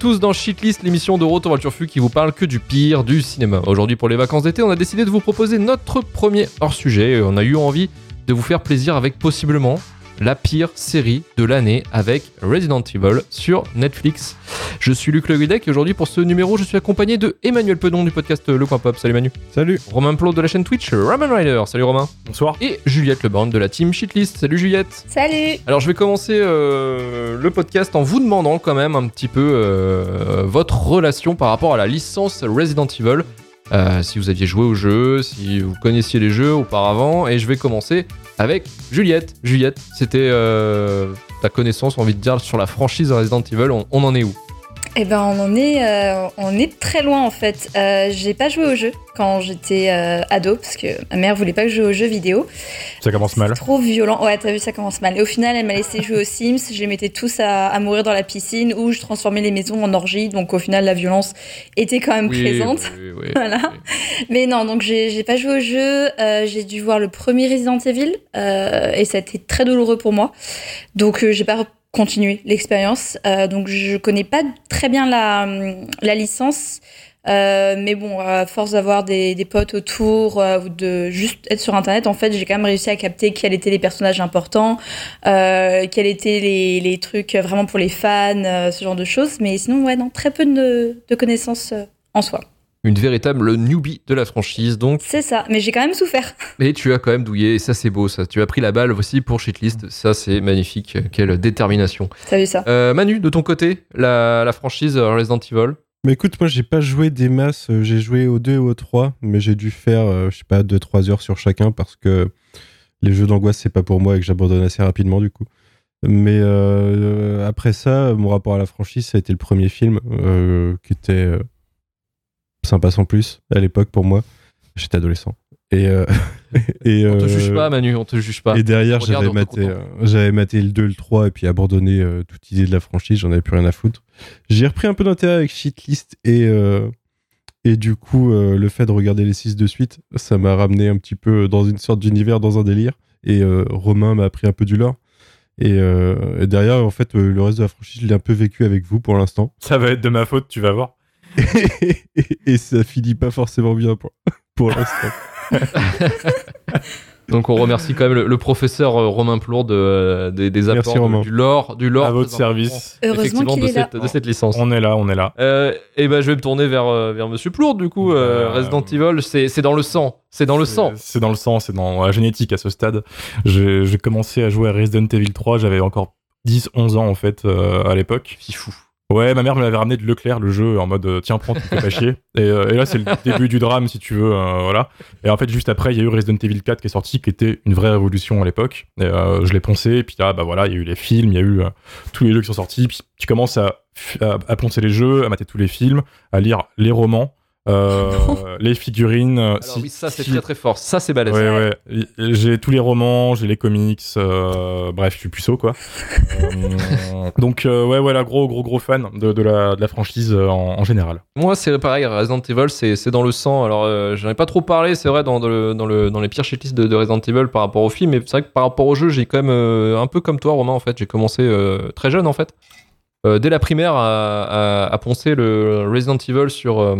Tous dans Shitlist, l'émission de Retour Turfu qui vous parle que du pire du cinéma. Aujourd'hui pour les vacances d'été, on a décidé de vous proposer notre premier hors-sujet. On a eu envie de vous faire plaisir avec possiblement la pire série de l'année avec Resident Evil sur Netflix. Je suis Luc Le et aujourd'hui pour ce numéro, je suis accompagné de Emmanuel Pedon du podcast Le Coin Pop. Salut Manu. Salut. Romain Plot de la chaîne Twitch Ramen Rider. Salut Romain. Bonsoir. Et Juliette Leborn de la team Shitlist. Salut Juliette. Salut. Alors je vais commencer euh, le podcast en vous demandant quand même un petit peu euh, votre relation par rapport à la licence Resident Evil. Euh, si vous aviez joué au jeu, si vous connaissiez les jeux auparavant. Et je vais commencer avec Juliette. Juliette, c'était euh, ta connaissance, envie de dire, sur la franchise Resident Evil. On, on en est où? Eh ben, on en est, euh, on est très loin en fait. Euh, j'ai pas joué au jeu quand j'étais euh, ado parce que ma mère voulait pas que je joue aux jeux vidéo. Ça commence mal. C'est Trop violent. Ouais, t'as vu, ça commence mal. Et au final, elle m'a laissé jouer aux Sims. Je les mettais tous à, à mourir dans la piscine ou je transformais les maisons en orgie. Donc au final, la violence était quand même présente. oui, oui, Voilà. oui. Mais non, donc j'ai j'ai pas joué au jeu. Euh, j'ai dû voir le premier Resident Evil euh, et ça a été très douloureux pour moi. Donc euh, j'ai pas continué l'expérience. Euh, donc je connais pas très bien la, la licence. Euh, mais bon, à force d'avoir des, des potes autour euh, ou de juste être sur internet, en fait, j'ai quand même réussi à capter quels étaient les personnages importants, euh, quels étaient les, les trucs vraiment pour les fans, euh, ce genre de choses. Mais sinon, ouais, non, très peu de, de connaissances euh, en soi. Une véritable newbie de la franchise, donc. C'est ça, mais j'ai quand même souffert. Mais tu as quand même douillé, et ça c'est beau, ça. Tu as pris la balle aussi pour Shitlist, ça c'est magnifique. Quelle détermination. T'as vu ça Euh, Manu, de ton côté, la, la franchise Resident Evil Mais écoute, moi j'ai pas joué des masses, j'ai joué au 2 et au 3, mais j'ai dû faire, euh, je sais pas, 2-3 heures sur chacun parce que les jeux d'angoisse c'est pas pour moi et que j'abandonne assez rapidement du coup. Mais euh, après ça, mon rapport à la franchise, ça a été le premier film euh, qui était euh, sympa sans plus à l'époque pour moi. J'étais adolescent. Et, euh, et, On te euh, juge pas, Manu, on te juge pas. Et derrière, Regarde, j'avais maté, euh, j'avais maté le 2, le 3 et puis abandonné euh, toute idée de la franchise. J'en avais plus rien à foutre. J'ai repris un peu d'intérêt avec Shitlist et, euh, et du coup, euh, le fait de regarder les 6 de suite, ça m'a ramené un petit peu dans une sorte d'univers, dans un délire. Et euh, Romain m'a appris un peu du lore. Et, euh, et derrière, en fait, euh, le reste de la franchise, je l'ai un peu vécu avec vous pour l'instant. Ça va être de ma faute, tu vas voir. et, ça finit pas forcément bien pour, pour l'instant. Donc on remercie quand même le, le professeur euh, Romain Plour de, euh, des, des apports Merci, Romain. du lore, du lore À votre service. Heureusement effectivement, qu'il de est là. cette, de cette licence. On est là, on est là. Euh, et ben je vais me tourner vers, vers Monsieur Plour du coup. euh, Euh, Resident Evil, c'est c'est dans le sang, c'est dans le sang. C'est dans le sang, c'est dans la génétique à ce stade. J'ai commencé à jouer à Resident Evil 3, j'avais encore 10-11 ans en fait euh, à l'époque. Fifou. Ouais, ma mère me l'avait ramené de Leclerc, le jeu, en mode euh, tiens, prends, tu fais pas chier. Et, euh, et là, c'est le début du drame, si tu veux, euh, voilà. Et en fait, juste après, il y a eu Resident Evil 4 qui est sorti, qui était une vraie révolution à l'époque. Et euh, je l'ai poncé, et puis là, bah voilà, il y a eu les films, il y a eu tous les jeux qui sont sortis. Puis tu commences à, à, à poncer les jeux, à mater tous les films, à lire les romans, euh, les figurines. euh, Alors si- oui, ça c'est si- très très fort. Ça c'est balèze. Ouais, ouais. Et- J'ai tous les romans, j'ai les comics, euh, bref, je suis puceau, quoi. Euh, donc, ouais, voilà, gros, gros, gros fan de, de la, de la franchise en, en général. Moi, c'est pareil, Resident Evil, c'est c'est dans le sang. Alors, j'en ai pas trop parlé, c'est vrai, dans, dans le, dans, le, dans les pires shitlists de, de Resident Evil par rapport au film, mais c'est vrai que par rapport au jeu, j'ai quand même, un peu comme toi, Romain, en fait, j'ai commencé très jeune, en fait. Euh, dès la primaire, à, à, à poncer le Resident Evil sur, euh,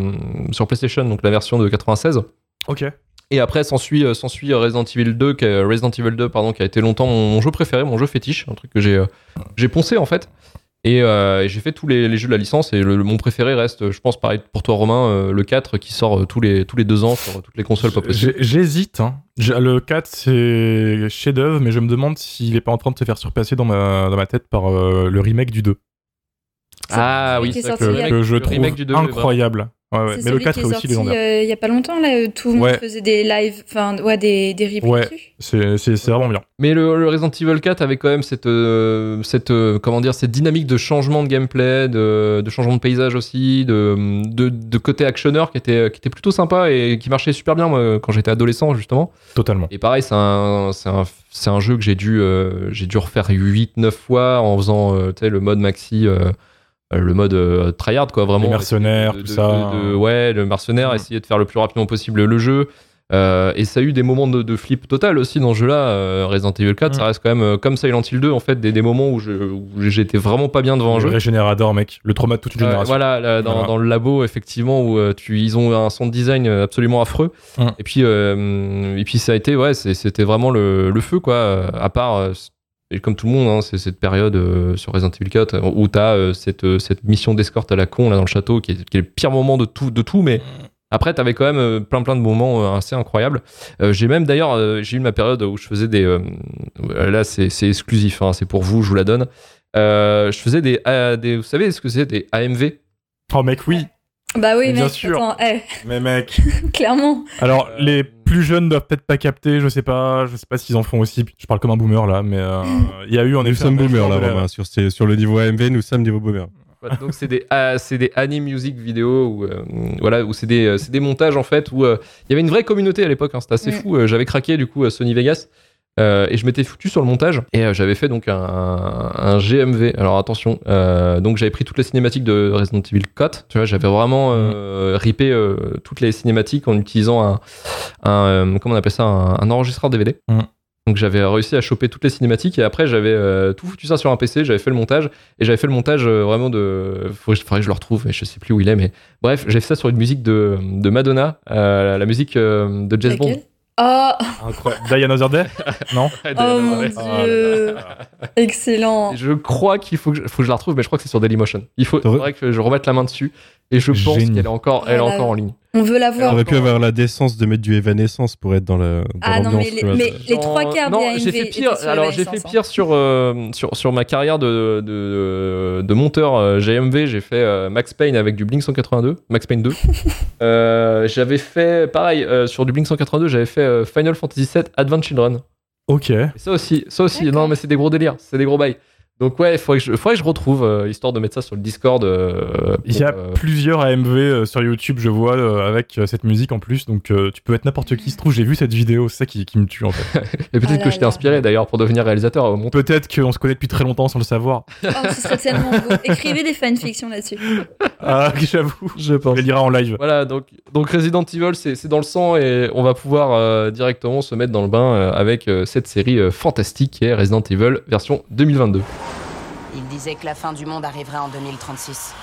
sur PlayStation, donc la version de 96. Ok. Et après, s'ensuit euh, s'ensuit Resident Evil 2, qui a, Resident Evil 2, pardon, qui a été longtemps mon, mon jeu préféré, mon jeu fétiche, un truc que j'ai euh, j'ai poncé en fait. Et, euh, et j'ai fait tous les, les jeux de la licence et le, le- mon préféré reste, je pense, pareil pour toi Romain, euh, le 4 qui sort tous les, tous les deux ans sur toutes les consoles. J'ai- J'hésite. Hein. Le 4, c'est chef-d'œuvre, mais je me demande s'il est pas en train de se faire surpasser dans ma, dans ma tête par euh, le remake du 2. Ah oui, c'est Que, je le trouve remake du 2 est incroyable. Ouais, ouais. C'est Mais le celui 4 qui est est aussi légendaire. euh, il y a pas longtemps là, où tout le monde faisait des lives, enfin ouais des des replays. C'est c'est- c'est vraiment bien. Mais le, le Resident Evil 4 avait quand même cette, euh, cette, euh, comment dire, cette dynamique de changement de gameplay, de, de changement de paysage aussi, de, de, de côté actionneur qui était, qui était plutôt sympa et qui marchait super bien moi, quand j'étais adolescent justement. Totalement. Et pareil, c'est un, c'est un, c'est un jeu que j'ai dû, euh, j'ai dû refaire 8-9 fois en faisant euh, tu sais, le mode maxi, euh, euh, le mode euh, tryhard, quoi, vraiment. Les mercenaires, De- tout de- ça. de- de- ouais, le mercenaire, Mm. essayer de faire le plus rapidement possible le jeu. Euh, et ça a eu des moments de, de flip total aussi dans ce jeu-là. Euh, Resident Evil 4, Mm. ça reste quand même euh, comme Silent Hill 2, en fait, des, des moments où je- où j'étais vraiment pas bien devant un Le jeu. régénérateur, mec. Le trauma de toute une Euh, génération. voilà, là, dans, Voilà. dans le labo, effectivement, où euh, tu, ils ont un sound design euh, absolument affreux. Mm. Et puis, euh, et puis ça a été, ouais, c'était vraiment le, le feu, quoi. euh, À part, euh, et comme tout le monde, hein, c'est cette période euh, sur Resident Evil 4 euh, où t'as euh, cette, euh, cette mission d'escorte à la con là dans le château, qui est, qui est le pire moment de tout, de tout, mais. Après, t'avais quand même euh, plein plein de moments euh, assez incroyables. Euh, j'ai même d'ailleurs, euh, j'ai eu ma période où je faisais des. euh, là, c'est c'est exclusif, hein, c'est pour vous, je vous la donne. Euh, je faisais des, euh, des. Vous savez ce que c'est Des AMV Oh, mec, oui. Bah oui, Bien mec, sûr. attends, eh, Mais mec. clairement. Alors, les plus jeunes doivent peut-être pas capter, je sais pas, je sais pas s'ils en font aussi. Je parle comme un boomer là, mais euh, il y a eu en Nous effet. sommes un boomers là, Romain. Sur, ces- sur le niveau AMV, nous sommes niveau boomer. Donc c'est des ah, c'est des anime music vidéo où euh, voilà où c'est des euh, c'est des montages en fait où euh, il y avait une vraie communauté à l'époque hein, c'était assez fou Euh, j'avais craqué du coup à Sony Vegas euh, et je m'étais foutu sur le montage et euh, j'avais fait donc un, un GMV alors attention euh, donc j'avais pris toutes les cinématiques de Resident Evil 4 tu vois j'avais vraiment euh, ripé euh, toutes les cinématiques en utilisant un, un euh, comment on appelle ça un, un enregistreur DVD Mm. donc j'avais réussi à choper toutes les cinématiques et après j'avais euh, tout foutu ça sur un PC, j'avais fait le montage et j'avais fait le montage euh, vraiment de. Faudrait, faudrait que je le retrouve, mais je sais plus où il est. Mais bref, j'ai fait ça sur une musique de, de Madonna, euh, la musique euh, de James Bond. Oh, Incroyable. Die Another Day Non oh mon dieu. Excellent. Je crois qu'il faut que, je, faut que je la retrouve, mais je crois que c'est sur Dailymotion. Il faut, faudrait que je remette la main dessus et je pense Génie. qu'elle est encore, elle est Voilà. encore en ligne. On veut la voir. On aurait pu avoir la décence de mettre du Evanescence pour être dans la dans Ah non, mais les- mais- les trois quarts non, des j'ai fait pire. Alors j'ai fait Evanescence, hein. pire sur, euh, sur sur ma carrière de de, de monteur euh, GMV. J'ai fait euh, Max Payne avec du Blink 182, Max Payne 2. Euh, j'avais fait pareil euh, sur du Blink 182. J'avais fait euh, Final Fantasy VII Advent Children. Ok. Et ça aussi, ça aussi. Non, mais c'est des gros délires, c'est des gros bails. Donc ouais, il faudrait que je, faudrait que je retrouve euh, histoire de mettre ça sur le Discord. euh, Il y a euh, plusieurs AMV euh, sur YouTube, je vois, euh, avec euh, cette musique en plus. Donc, euh, tu peux être n'importe qui. Se trouve, j'ai vu cette vidéo, c'est ça qui, qui me tue en fait. et peut-être Ah que là je t'ai inspiré d'ailleurs pour devenir réalisateur au. Peut-être qu'on se connaît depuis très longtemps sans le savoir. Oh, ce serait tellement beau. Écrivez des fanfictions là-dessus. Ah, j'avoue. Je Je pense. les lira en live. Voilà, donc, donc Resident Evil, c'est c'est dans le sang et on va pouvoir euh, directement se mettre dans le bain euh, avec euh, cette série euh, fantastique qui est Resident Evil version 2022. Il disait que la fin du monde arriverait en 2036.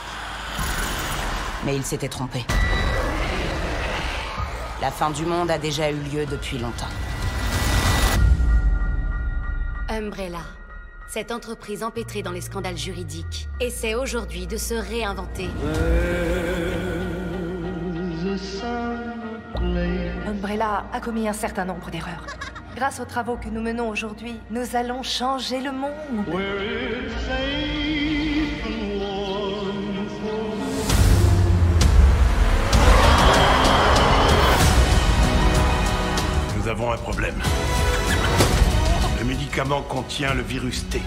Mais il s'était trompé. La fin du monde a déjà eu lieu depuis longtemps. Umbrella. Cette entreprise empêtrée dans les scandales juridiques essaie aujourd'hui de se réinventer. Umbrella a commis un certain nombre d'erreurs. Grâce aux travaux que nous menons aujourd'hui, nous allons changer le monde. Nous avons un problème. Le médicament contient le virus T.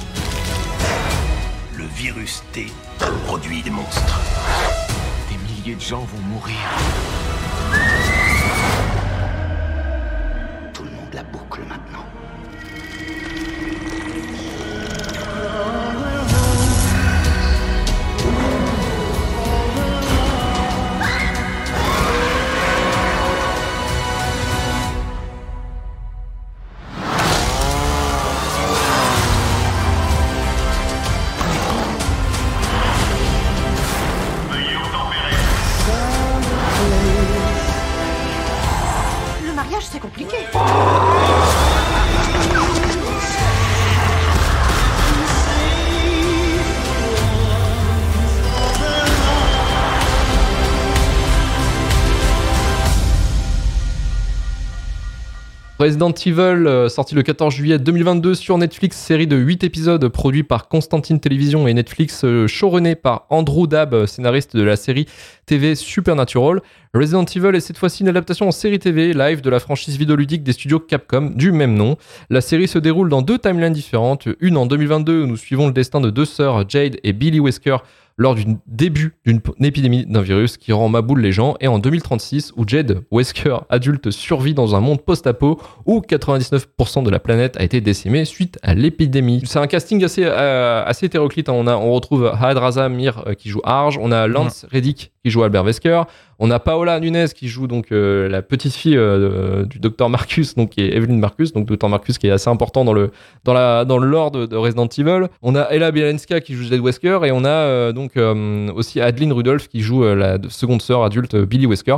Le virus T produit des monstres. Des milliers de gens vont mourir. Resident Evil, euh, sorti le 14 juillet 2022 sur Netflix, série de 8 épisodes produit par Constantine Télévision et Netflix, euh, showrunné par Andrew Dabb, euh, scénariste de la série TV Supernatural. Resident Evil est cette fois-ci une adaptation en série TV live de la franchise vidéoludique des studios Capcom du même nom. La série se déroule dans deux timelines différentes, une en 2022 où nous suivons le destin de deux sœurs, Jade et Billy Wesker, lors du début d'une épidémie d'un virus qui rend maboule les gens, et en 2036 où Jed Wesker, adulte, survit dans un monde post-apo où 99% de la planète a été décimée suite à l'épidémie. C'est un casting assez, euh, assez hétéroclite. hein. On, a, on retrouve Had Razamir euh, qui joue Arge, on a Lance Reddick qui joue Albert Wesker, on a Paola Nunez qui joue donc euh, la petite fille euh, du docteur Marcus, donc qui est Evelyn Marcus, donc docteur Marcus qui est assez important dans le dans la dans lore de, de Resident Evil. On a Ella Bielenska qui joue Jed Wesker et on a euh, donc aussi Adeline Rudolph qui joue la seconde sœur adulte Billy Wesker.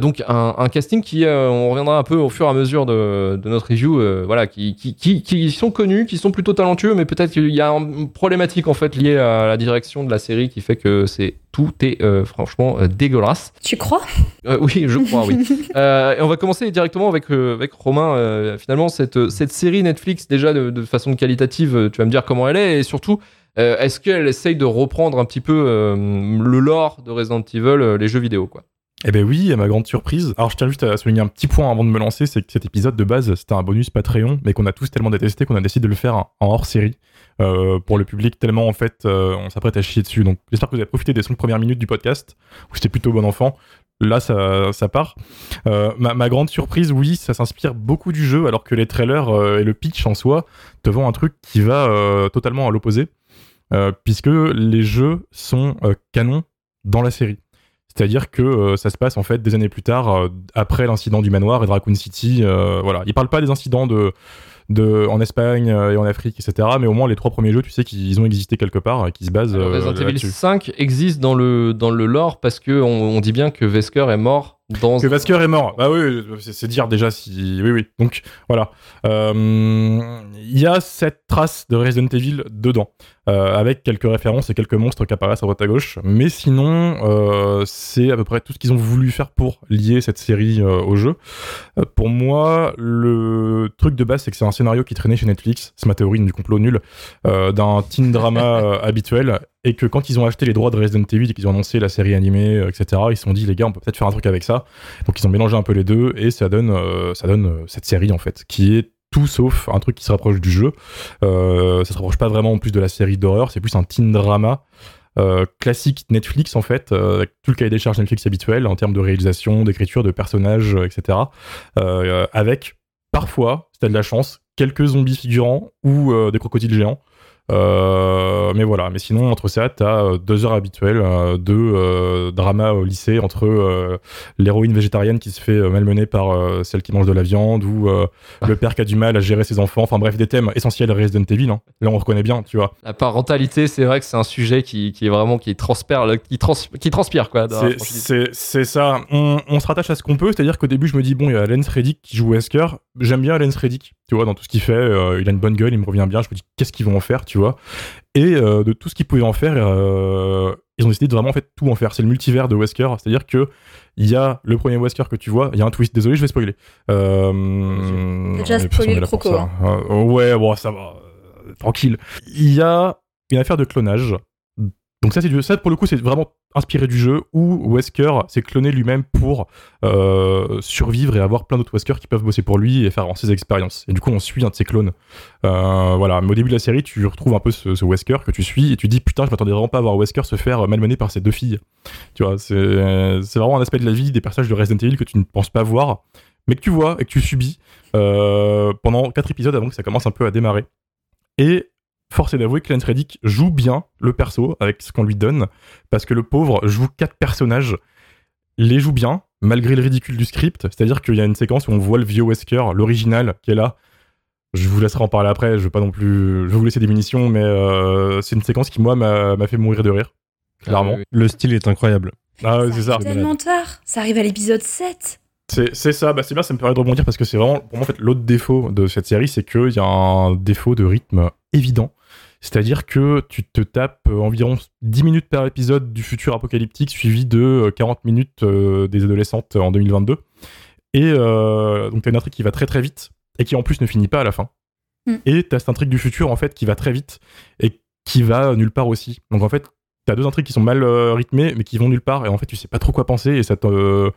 Donc un, casting qui on reviendra un peu au fur et à mesure de, notre review, voilà, qui, qui, qui, qui sont connus, qui sont plutôt talentueux, mais peut-être qu'il y a une problématique en fait liée à la direction de la série qui fait que c'est tout est euh, franchement euh, dégueulasse. Tu crois? Euh, oui, je crois, oui. Et on va commencer directement avec, avec Romain. Finalement, cette, cette série Netflix, déjà de, de façon qualitative, tu vas me dire comment elle est. Et surtout, est-ce qu'elle essaye de reprendre un petit peu le lore de Resident Evil, les jeux vidéo, quoi? Eh ben oui, à ma grande surprise. Alors je tiens juste à souligner un petit point avant de me lancer, c'est que cet épisode de base, c'était un bonus Patreon, mais qu'on a tous tellement détesté qu'on a décidé de le faire en hors série euh, pour le public, tellement en fait euh, on s'apprête à chier dessus. Donc j'espère que vous avez profité des 5 premières minutes du podcast, où j'étais plutôt bon enfant. Là, ça, part. Euh, ma, grande surprise, oui, ça s'inspire beaucoup du jeu, alors que les trailers et le pitch en soi te vendent un truc qui va totalement à l'opposé, puisque les jeux sont canons dans la série. C'est-à-dire que euh, ça se passe en fait des années plus tard, euh, après l'incident du manoir et de Raccoon City. euh, voilà, ils parlent pas des incidents de, de en Espagne et en Afrique, etc. Mais au moins les trois premiers jeux, tu sais qu'ils ont existé quelque part et qui se basent Alors, Resident Evil là-dessus. 5 existe dans le, dans le lore parce que on, on dit bien que Wesker est mort dans. Que Vasker est mort. Bah oui, c'est dire déjà si. Oui, oui. Donc voilà. Euh, Il y a cette trace de Resident Evil dedans, euh, avec quelques références et quelques monstres qui apparaissent à droite à gauche. Mais sinon, euh, c'est à peu près tout ce qu'ils ont voulu faire pour lier cette série au jeu. Pour moi, le truc de base, c'est que c'est un scénario qui traînait chez Netflix. C'est ma théorie du complot nul d'un teen drama habituel et que quand ils ont acheté les droits de Resident Evil et qu'ils ont annoncé la série animée, euh, etc., ils se sont dit les gars, on peut peut-être faire un truc avec ça. Donc ils ont mélangé un peu les deux et ça donne, euh, euh, cette série en fait, qui est tout sauf un truc qui se rapproche du jeu. Euh, ça se rapproche pas vraiment en plus de la série d'horreur, c'est plus un teen drama. classique Netflix en fait, avec tout le cahier des charges Netflix habituel en termes de réalisation, d'écriture, de personnages, etc. Avec parfois, si t'as de la chance, quelques zombies figurants ou des crocodiles géants. Euh, mais voilà, mais sinon entre ça, t'as euh, deux heures habituelles euh, de drama au lycée entre l'héroïne végétarienne qui se fait malmener par celle qui mange de la viande ou le père qui a du mal à gérer ses enfants. Enfin bref, des thèmes essentiels à Resident Evil. hein. Là, on reconnaît bien, tu vois. La parentalité, c'est vrai que c'est un sujet qui, qui est vraiment qui transpire, qui, trans, qui transpire quoi. C'est- ça. On, on se rattache à ce qu'on peut. C'est-à-dire qu'au début, je me dis, bon, il y a Lance Reddick qui joue Wesker. J'aime bien Lance Reddick, tu vois, dans tout ce qu'il fait. euh, il a une bonne gueule, il me revient bien. Je me dis, qu'est-ce qu'ils vont en faire, tu vois. Et euh, de tout ce qu'ils pouvaient en faire, euh, ils ont décidé de vraiment en fait, tout en faire. C'est le multivers de Wesker. C'est-à-dire que il y a le premier Wesker que tu vois, il y a un twist. Désolé, je vais spoiler. Euh, déjà spoilé le croco, ça. Euh, ouais, bon, ça va. tranquille. Il y a une affaire de clonage. Donc ça, pour le coup, c'est vraiment inspiré du jeu où Wesker s'est cloné lui-même pour euh, survivre et avoir plein d'autres Wesker qui peuvent bosser pour lui et faire ses expériences. Et du coup, on suit un de ses clones. Euh, voilà. Mais au début de la série, tu retrouves un peu ce, Wesker que tu suis et tu dis putain, je m'attendais vraiment pas à voir Wesker se faire malmener par ses deux filles. Tu vois, c'est c'est vraiment un aspect de la vie des personnages de Resident Evil que tu ne penses pas voir, mais que tu vois et que tu subis euh, pendant quatre épisodes avant que ça commence un peu à démarrer. Et force est d'avouer que Lance Reddick joue bien le perso avec ce qu'on lui donne, parce que le pauvre joue quatre personnages, les joue bien, malgré le ridicule du script. C'est-à-dire qu'il y a une séquence où on voit le vieux Wesker, l'original, qui est là. Je vous laisserai en parler après, je vais pas non plus. Je vais vous laisser des munitions, mais euh, c'est une séquence qui, moi, m'a fait mourir de rire. Clairement. Ah oui, Le style est incroyable. Ah ouais, c'est ça. tellement tard. Ça arrive à l'épisode 7. C'est c'est ça, bah c'est bien, ça me permet de rebondir parce que c'est vraiment, pour moi, en fait, l'autre défaut de cette série, c'est qu'il y a un défaut de rythme évident. C'est-à-dire que tu te tapes euh, environ 10 minutes par épisode du futur apocalyptique, suivi de euh, 40 minutes euh, des adolescentes en 2022. Et euh, donc, t'as une intrigue qui va très très vite et qui en plus ne finit pas à la fin. Mm. Et t'as cette intrigue du futur, en fait, qui va très vite et qui va nulle part aussi. Donc, en fait, t'as deux intrigues qui sont mal euh, rythmées, mais qui vont nulle part. Et en fait, tu sais pas trop quoi penser et ça te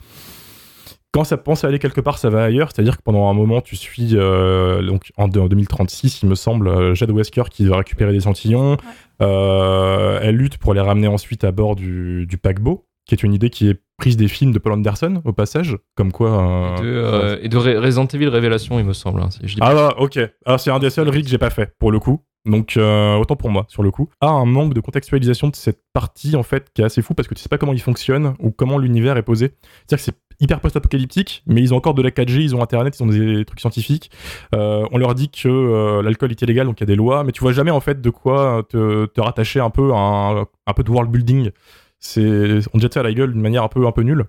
quand ça pense aller quelque part, ça va ailleurs. C'est-à-dire que pendant un moment, tu suis, euh, donc en, en 2036, il me semble, euh, Jade Wesker qui va récupérer des échantillons. Euh, elle lutte pour les ramener ensuite à bord du, du paquebot, qui est une idée qui est prise des films de Paul Anderson, au passage. Comme quoi. Et de, euh, et de Re- Resident Evil Révélation, il me semble. hein, si je dis Ah bah, ok. Alors c'est un des seuls rigs que j'ai pas fait, pour le coup. Donc euh, autant pour moi, sur le coup. Ah, un manque de contextualisation de cette partie, en fait, qui est assez fou, parce que tu sais pas comment il fonctionne, ou comment l'univers est posé. C'est-à-dire que c'est hyper post-apocalyptique, mais ils ont encore de la 4G, ils ont Internet, ils ont des trucs scientifiques. Euh, on leur dit que euh, l'alcool est illégal, donc il y a des lois, mais tu vois jamais, en fait, de quoi te, te rattacher un peu à un, un peu de world building. C'est, on jette ça à la gueule d'une manière un peu, un peu nulle.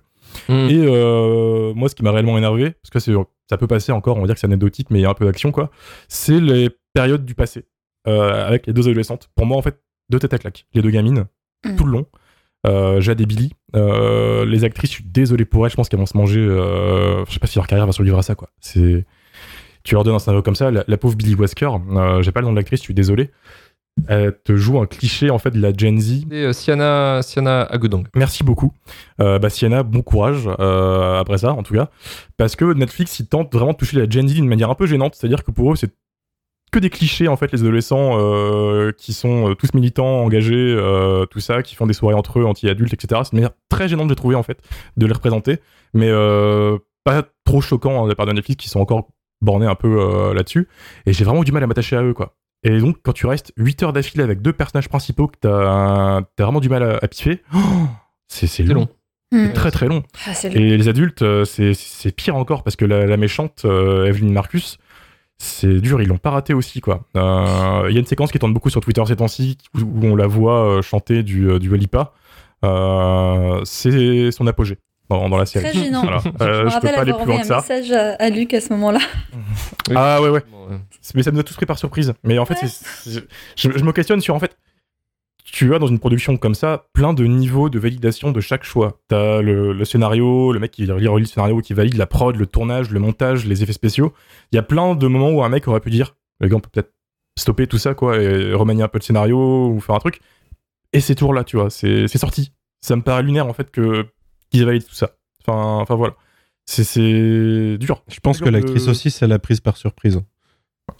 Mm. Et euh, moi, ce qui m'a réellement énervé, parce que c'est, ça peut passer encore, on va dire que c'est anecdotique, mais il y a un peu d'action, quoi, c'est les périodes du passé, euh, avec les deux adolescentes. Pour moi, en fait, deux têtes à claque. Les deux gamines, Mm. tout le long. Euh, Jade et Billy. Euh, les actrices, je suis désolé pour elles, je pense qu'elles vont se manger. euh, je sais pas si leur carrière va survivre à ça, quoi. C'est. Tu leur donnes un scénario comme ça, la, la pauvre Billy Wesker, euh, j'ai pas le nom de l'actrice, je suis désolé. Elle te joue un cliché en fait de la Gen Z euh, Siana, Siana Agudong. Merci beaucoup. Euh, bah, Sienna, bon courage après ça, en tout cas. Parce que Netflix, ils tentent vraiment de toucher la Gen Z d'une manière un peu gênante. C'est-à-dire que pour eux, c'est que des clichés, en fait, les adolescents euh, qui sont euh, tous militants, engagés, euh, tout ça, qui font des soirées entre eux, anti-adultes, etc. C'est une manière très gênante, j'ai trouvé, en fait, de les représenter. Mais euh, pas trop choquant hein, de la part de Netflix, qui sont encore bornés un peu là-dessus. Et j'ai vraiment eu du mal à m'attacher à eux, quoi. Et donc, quand tu restes 8 heures d'affilée avec deux personnages principaux que t'as as vraiment du mal à, à piffer, oh, c'est long. long. Hmm. C'est très très long. Ah, long. Et les adultes, c'est c'est pire encore parce que la, la méchante, euh, Evelyn Marcus, c'est dur, ils l'ont pas raté aussi quoi. Euh, Il y a une séquence qui tourne beaucoup sur Twitter ces temps-ci où, où on la voit euh, chanter du, euh, du Walipa. Euh, c'est son apogée dans, dans la série. Très gênant. Voilà. Je Euh, me je peux rappelle pas aller avoir plus loin envoyé que un ça. message à, à Luc à ce moment-là. Ah ouais ouais. Mais ça nous a tous pris par surprise. Mais en fait, Ouais. je, je me questionne sur en fait. Tu as dans une production comme ça plein de niveaux de validation de chaque choix. T'as le, le scénario, le mec qui relit le scénario, qui valide la prod, le tournage, le montage, les effets spéciaux. Il y a plein de moments où un mec aurait pu dire, les gars, on peut peut-être stopper tout ça, quoi, et remanier un peu le scénario ou faire un truc. Et c'est toujours là, tu vois, c'est sorti. Ça me paraît lunaire en fait que qu'ils valident tout ça. Enfin, enfin voilà. C'est- dur. Je pense que de- l'actrice aussi, ça l'a prise par surprise.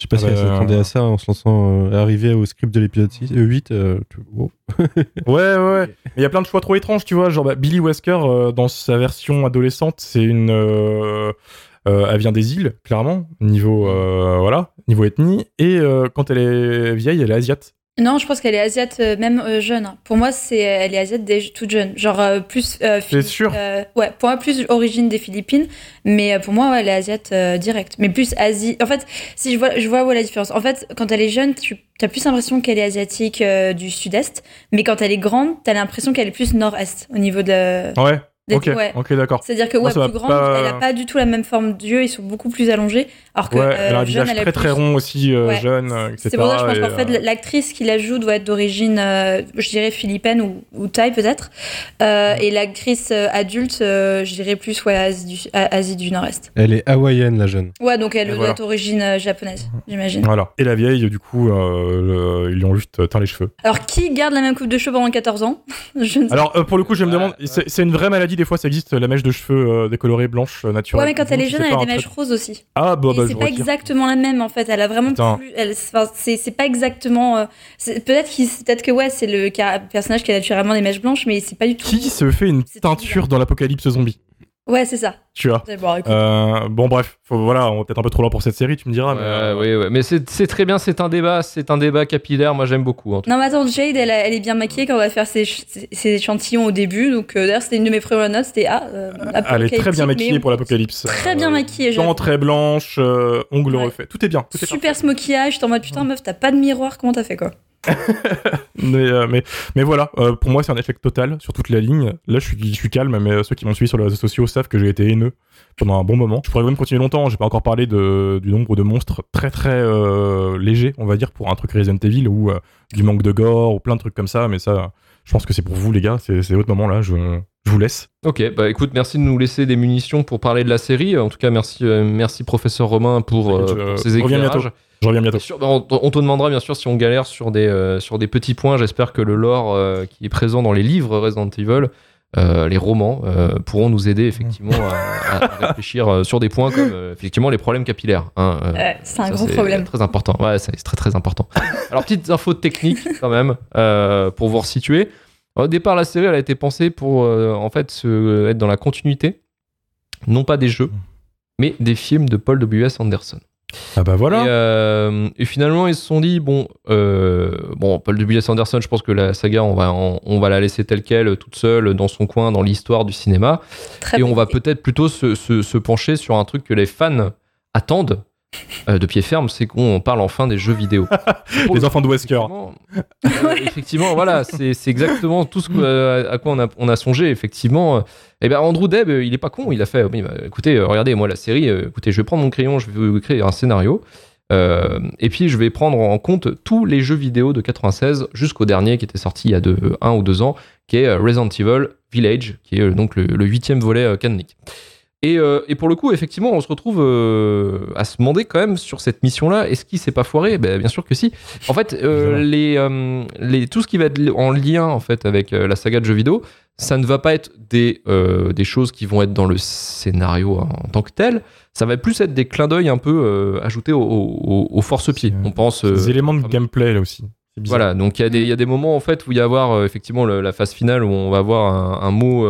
Je sais pas Ah si elle bah, s'attendait à ça en se lançant euh, arriver au script de l'épisode 6, euh, 8. euh, tu- oh. Ouais, ouais, ouais. Il y a plein de choix trop étranges, tu vois. Genre, bah, Billy Wesker, euh, dans sa version adolescente, c'est une. euh, euh, elle vient des îles, clairement, niveau, euh, voilà, niveau ethnie. Et euh, quand elle est vieille, elle est asiate. Non, je pense qu'elle est asiate, euh, même euh, jeune. Pour moi, c'est elle est asiate toute jeune. Genre euh, plus. euh, Philippe- sûr? euh, Ouais, pour moi plus origine des Philippines, mais euh, pour moi ouais, elle est asiate euh, direct. Mais plus Asie. En fait, si je vois, je vois où est la différence. En fait, quand elle est jeune, tu as plus l'impression qu'elle est asiatique euh, du sud-est, mais quand elle est grande, t'as l'impression qu'elle est plus nord-est au niveau de. Ouais, des- ok, ouais. d'accord. C'est-à-dire que ouais, plus grande, pas- elle a pas du tout la même forme d'yeux, ils sont beaucoup plus allongés, alors que Ouais, euh, elle a un jeune, visage très plus- très rond aussi, euh, Ouais. jeune, etc. C'est pour ça que je pense qu'en fait, euh, l'actrice qui la joue doit être d'origine, euh, je dirais, philippine ou, ou thaï peut-être. Euh, et l'actrice adulte, euh, je dirais plus ouais, Asie du, A- Asie du Nord-Est. Elle est hawaïenne, la jeune. Ouais, donc elle Et doit voilà. être d'origine euh, japonaise, j'imagine. Voilà. Et la vieille, du coup, euh, le- ils lui ont juste teint les cheveux. Alors, qui garde la même coupe de cheveux pendant 14 ans? Je ne sais Alors, euh, pour le coup, je me demande, ouais. c'est c'est une vraie maladie, des fois, ça existe, la mèche de cheveux euh, décolorée, blanche, euh, naturelle. Ouais, mais quand elle est Je jeune, elle a des mèches roses aussi. Ah, bah, bah, c'est pas exactement la même en fait. Elle a vraiment plus. c'est pas exactement. euh, Peut-être peut-être que ouais, c'est le personnage qui a naturellement des mèches blanches, mais c'est pas du tout. Qui se fait une teinture dans l'apocalypse zombie? Ouais, c'est ça. Tu vois Bon. Euh, bon bref, faut- voilà, on est peut-être un peu trop loin pour cette série, tu me diras. mais, euh, ouais, ouais. Mais c'est très bien, c'est un débat, c'est un débat capillaire. Moi, j'aime beaucoup. En tout Non, mais attends, Jade, elle, est bien maquillée quand on va faire ses, ses- ses échantillons au début. Donc, euh, d'ailleurs, c'était une de mes premières notes. C'était Ah, euh, Elle est très bien maquillée mais pour l'apocalypse. Très bien Euh, maquillée, Dents très blanches, euh, ongles Ouais. refaits. Tout est bien. Tout est Super smokeyage. J'étais en mode putain, meuf, t'as pas de miroir. Comment t'as fait quoi? Mais, euh, mais, mais voilà, euh, pour moi, c'est un échec total sur toute la ligne. Là, je suis, je suis calme, mais euh, ceux qui m'ont suivi sur les réseaux sociaux savent que j'ai été haineux pendant un bon moment. Je pourrais même continuer longtemps. J'ai pas encore parlé de, du nombre de monstres très très euh, légers, on va dire, pour un truc Resident Evil ou du manque de gore ou plein de trucs comme ça. Mais ça, je pense que c'est pour vous, les gars. C'est votre moment là. Je, je vous laisse. Ok, bah écoute, merci de nous laisser des munitions pour parler de la série. En tout cas, merci, merci professeur Romain pour, euh, Je pour ces reviens éclairages. Je reviens bientôt. Sûr, bah, on, on te demandera bien sûr si on galère sur des, euh, sur des petits points. J'espère que le lore euh, qui est présent dans les livres Resident Evil euh, les romans euh, pourront nous aider effectivement à, à réfléchir euh, sur des points comme euh, effectivement les problèmes capillaires. hein, euh, c'est un ça, gros problème. Très important. Ouais, c'est très très important. Alors petites infos techniques quand même euh, pour vous resituer. Au départ, la série elle a été pensée pour euh, en fait se- être dans la continuité, non pas des jeux, mais des films de Paul W.S. Anderson. Ah bah voilà. Et, euh, et finalement, ils se sont dit bon, euh, bon, Paul W.S. Anderson, je pense que la saga, on va, on, on va la laisser telle quelle, toute seule, dans son coin, dans l'histoire du cinéma. Très et on va peut-être plutôt se, se- se pencher sur un truc que les fans attendent euh, de pied ferme, c'est qu'on parle enfin des jeux vidéo. Pour Les le enfants de Wesker. Effectivement, euh, effectivement, voilà, c'est c'est exactement tout ce que- euh, à quoi on a, on a songé. Effectivement, et ben Andrew Deb, il est pas con, il a fait. bah, écoutez, regardez, moi la série, euh, écoutez, je vais prendre mon crayon, je vais vous créer un scénario. euh, et puis je vais prendre en compte tous les jeux vidéo de 96 jusqu'au dernier qui était sorti il y a deux, un ou deux ans, qui est Resident Evil Village, qui est donc le, le huitième volet euh, canonique. Et, euh, et pour le coup, effectivement, on se retrouve euh, à se demander quand même sur cette mission-là, est-ce qu'il s'est pas foiré? Ben, Bien sûr que si. En fait, euh, Évidemment. les, les, tout ce qui va être en lien en fait avec la saga de jeux vidéo, ça ne va pas être des, des choses qui vont être dans le scénario en tant que tel. Ça va plus être des clins d'œil un peu ajoutés au, au, au force-pied. C'est- On pense. Des éléments de gameplay là aussi. Voilà, donc il y, a des- il y a des moments en fait où il y a avoir effectivement le- la phase finale où on va voir un, un mot,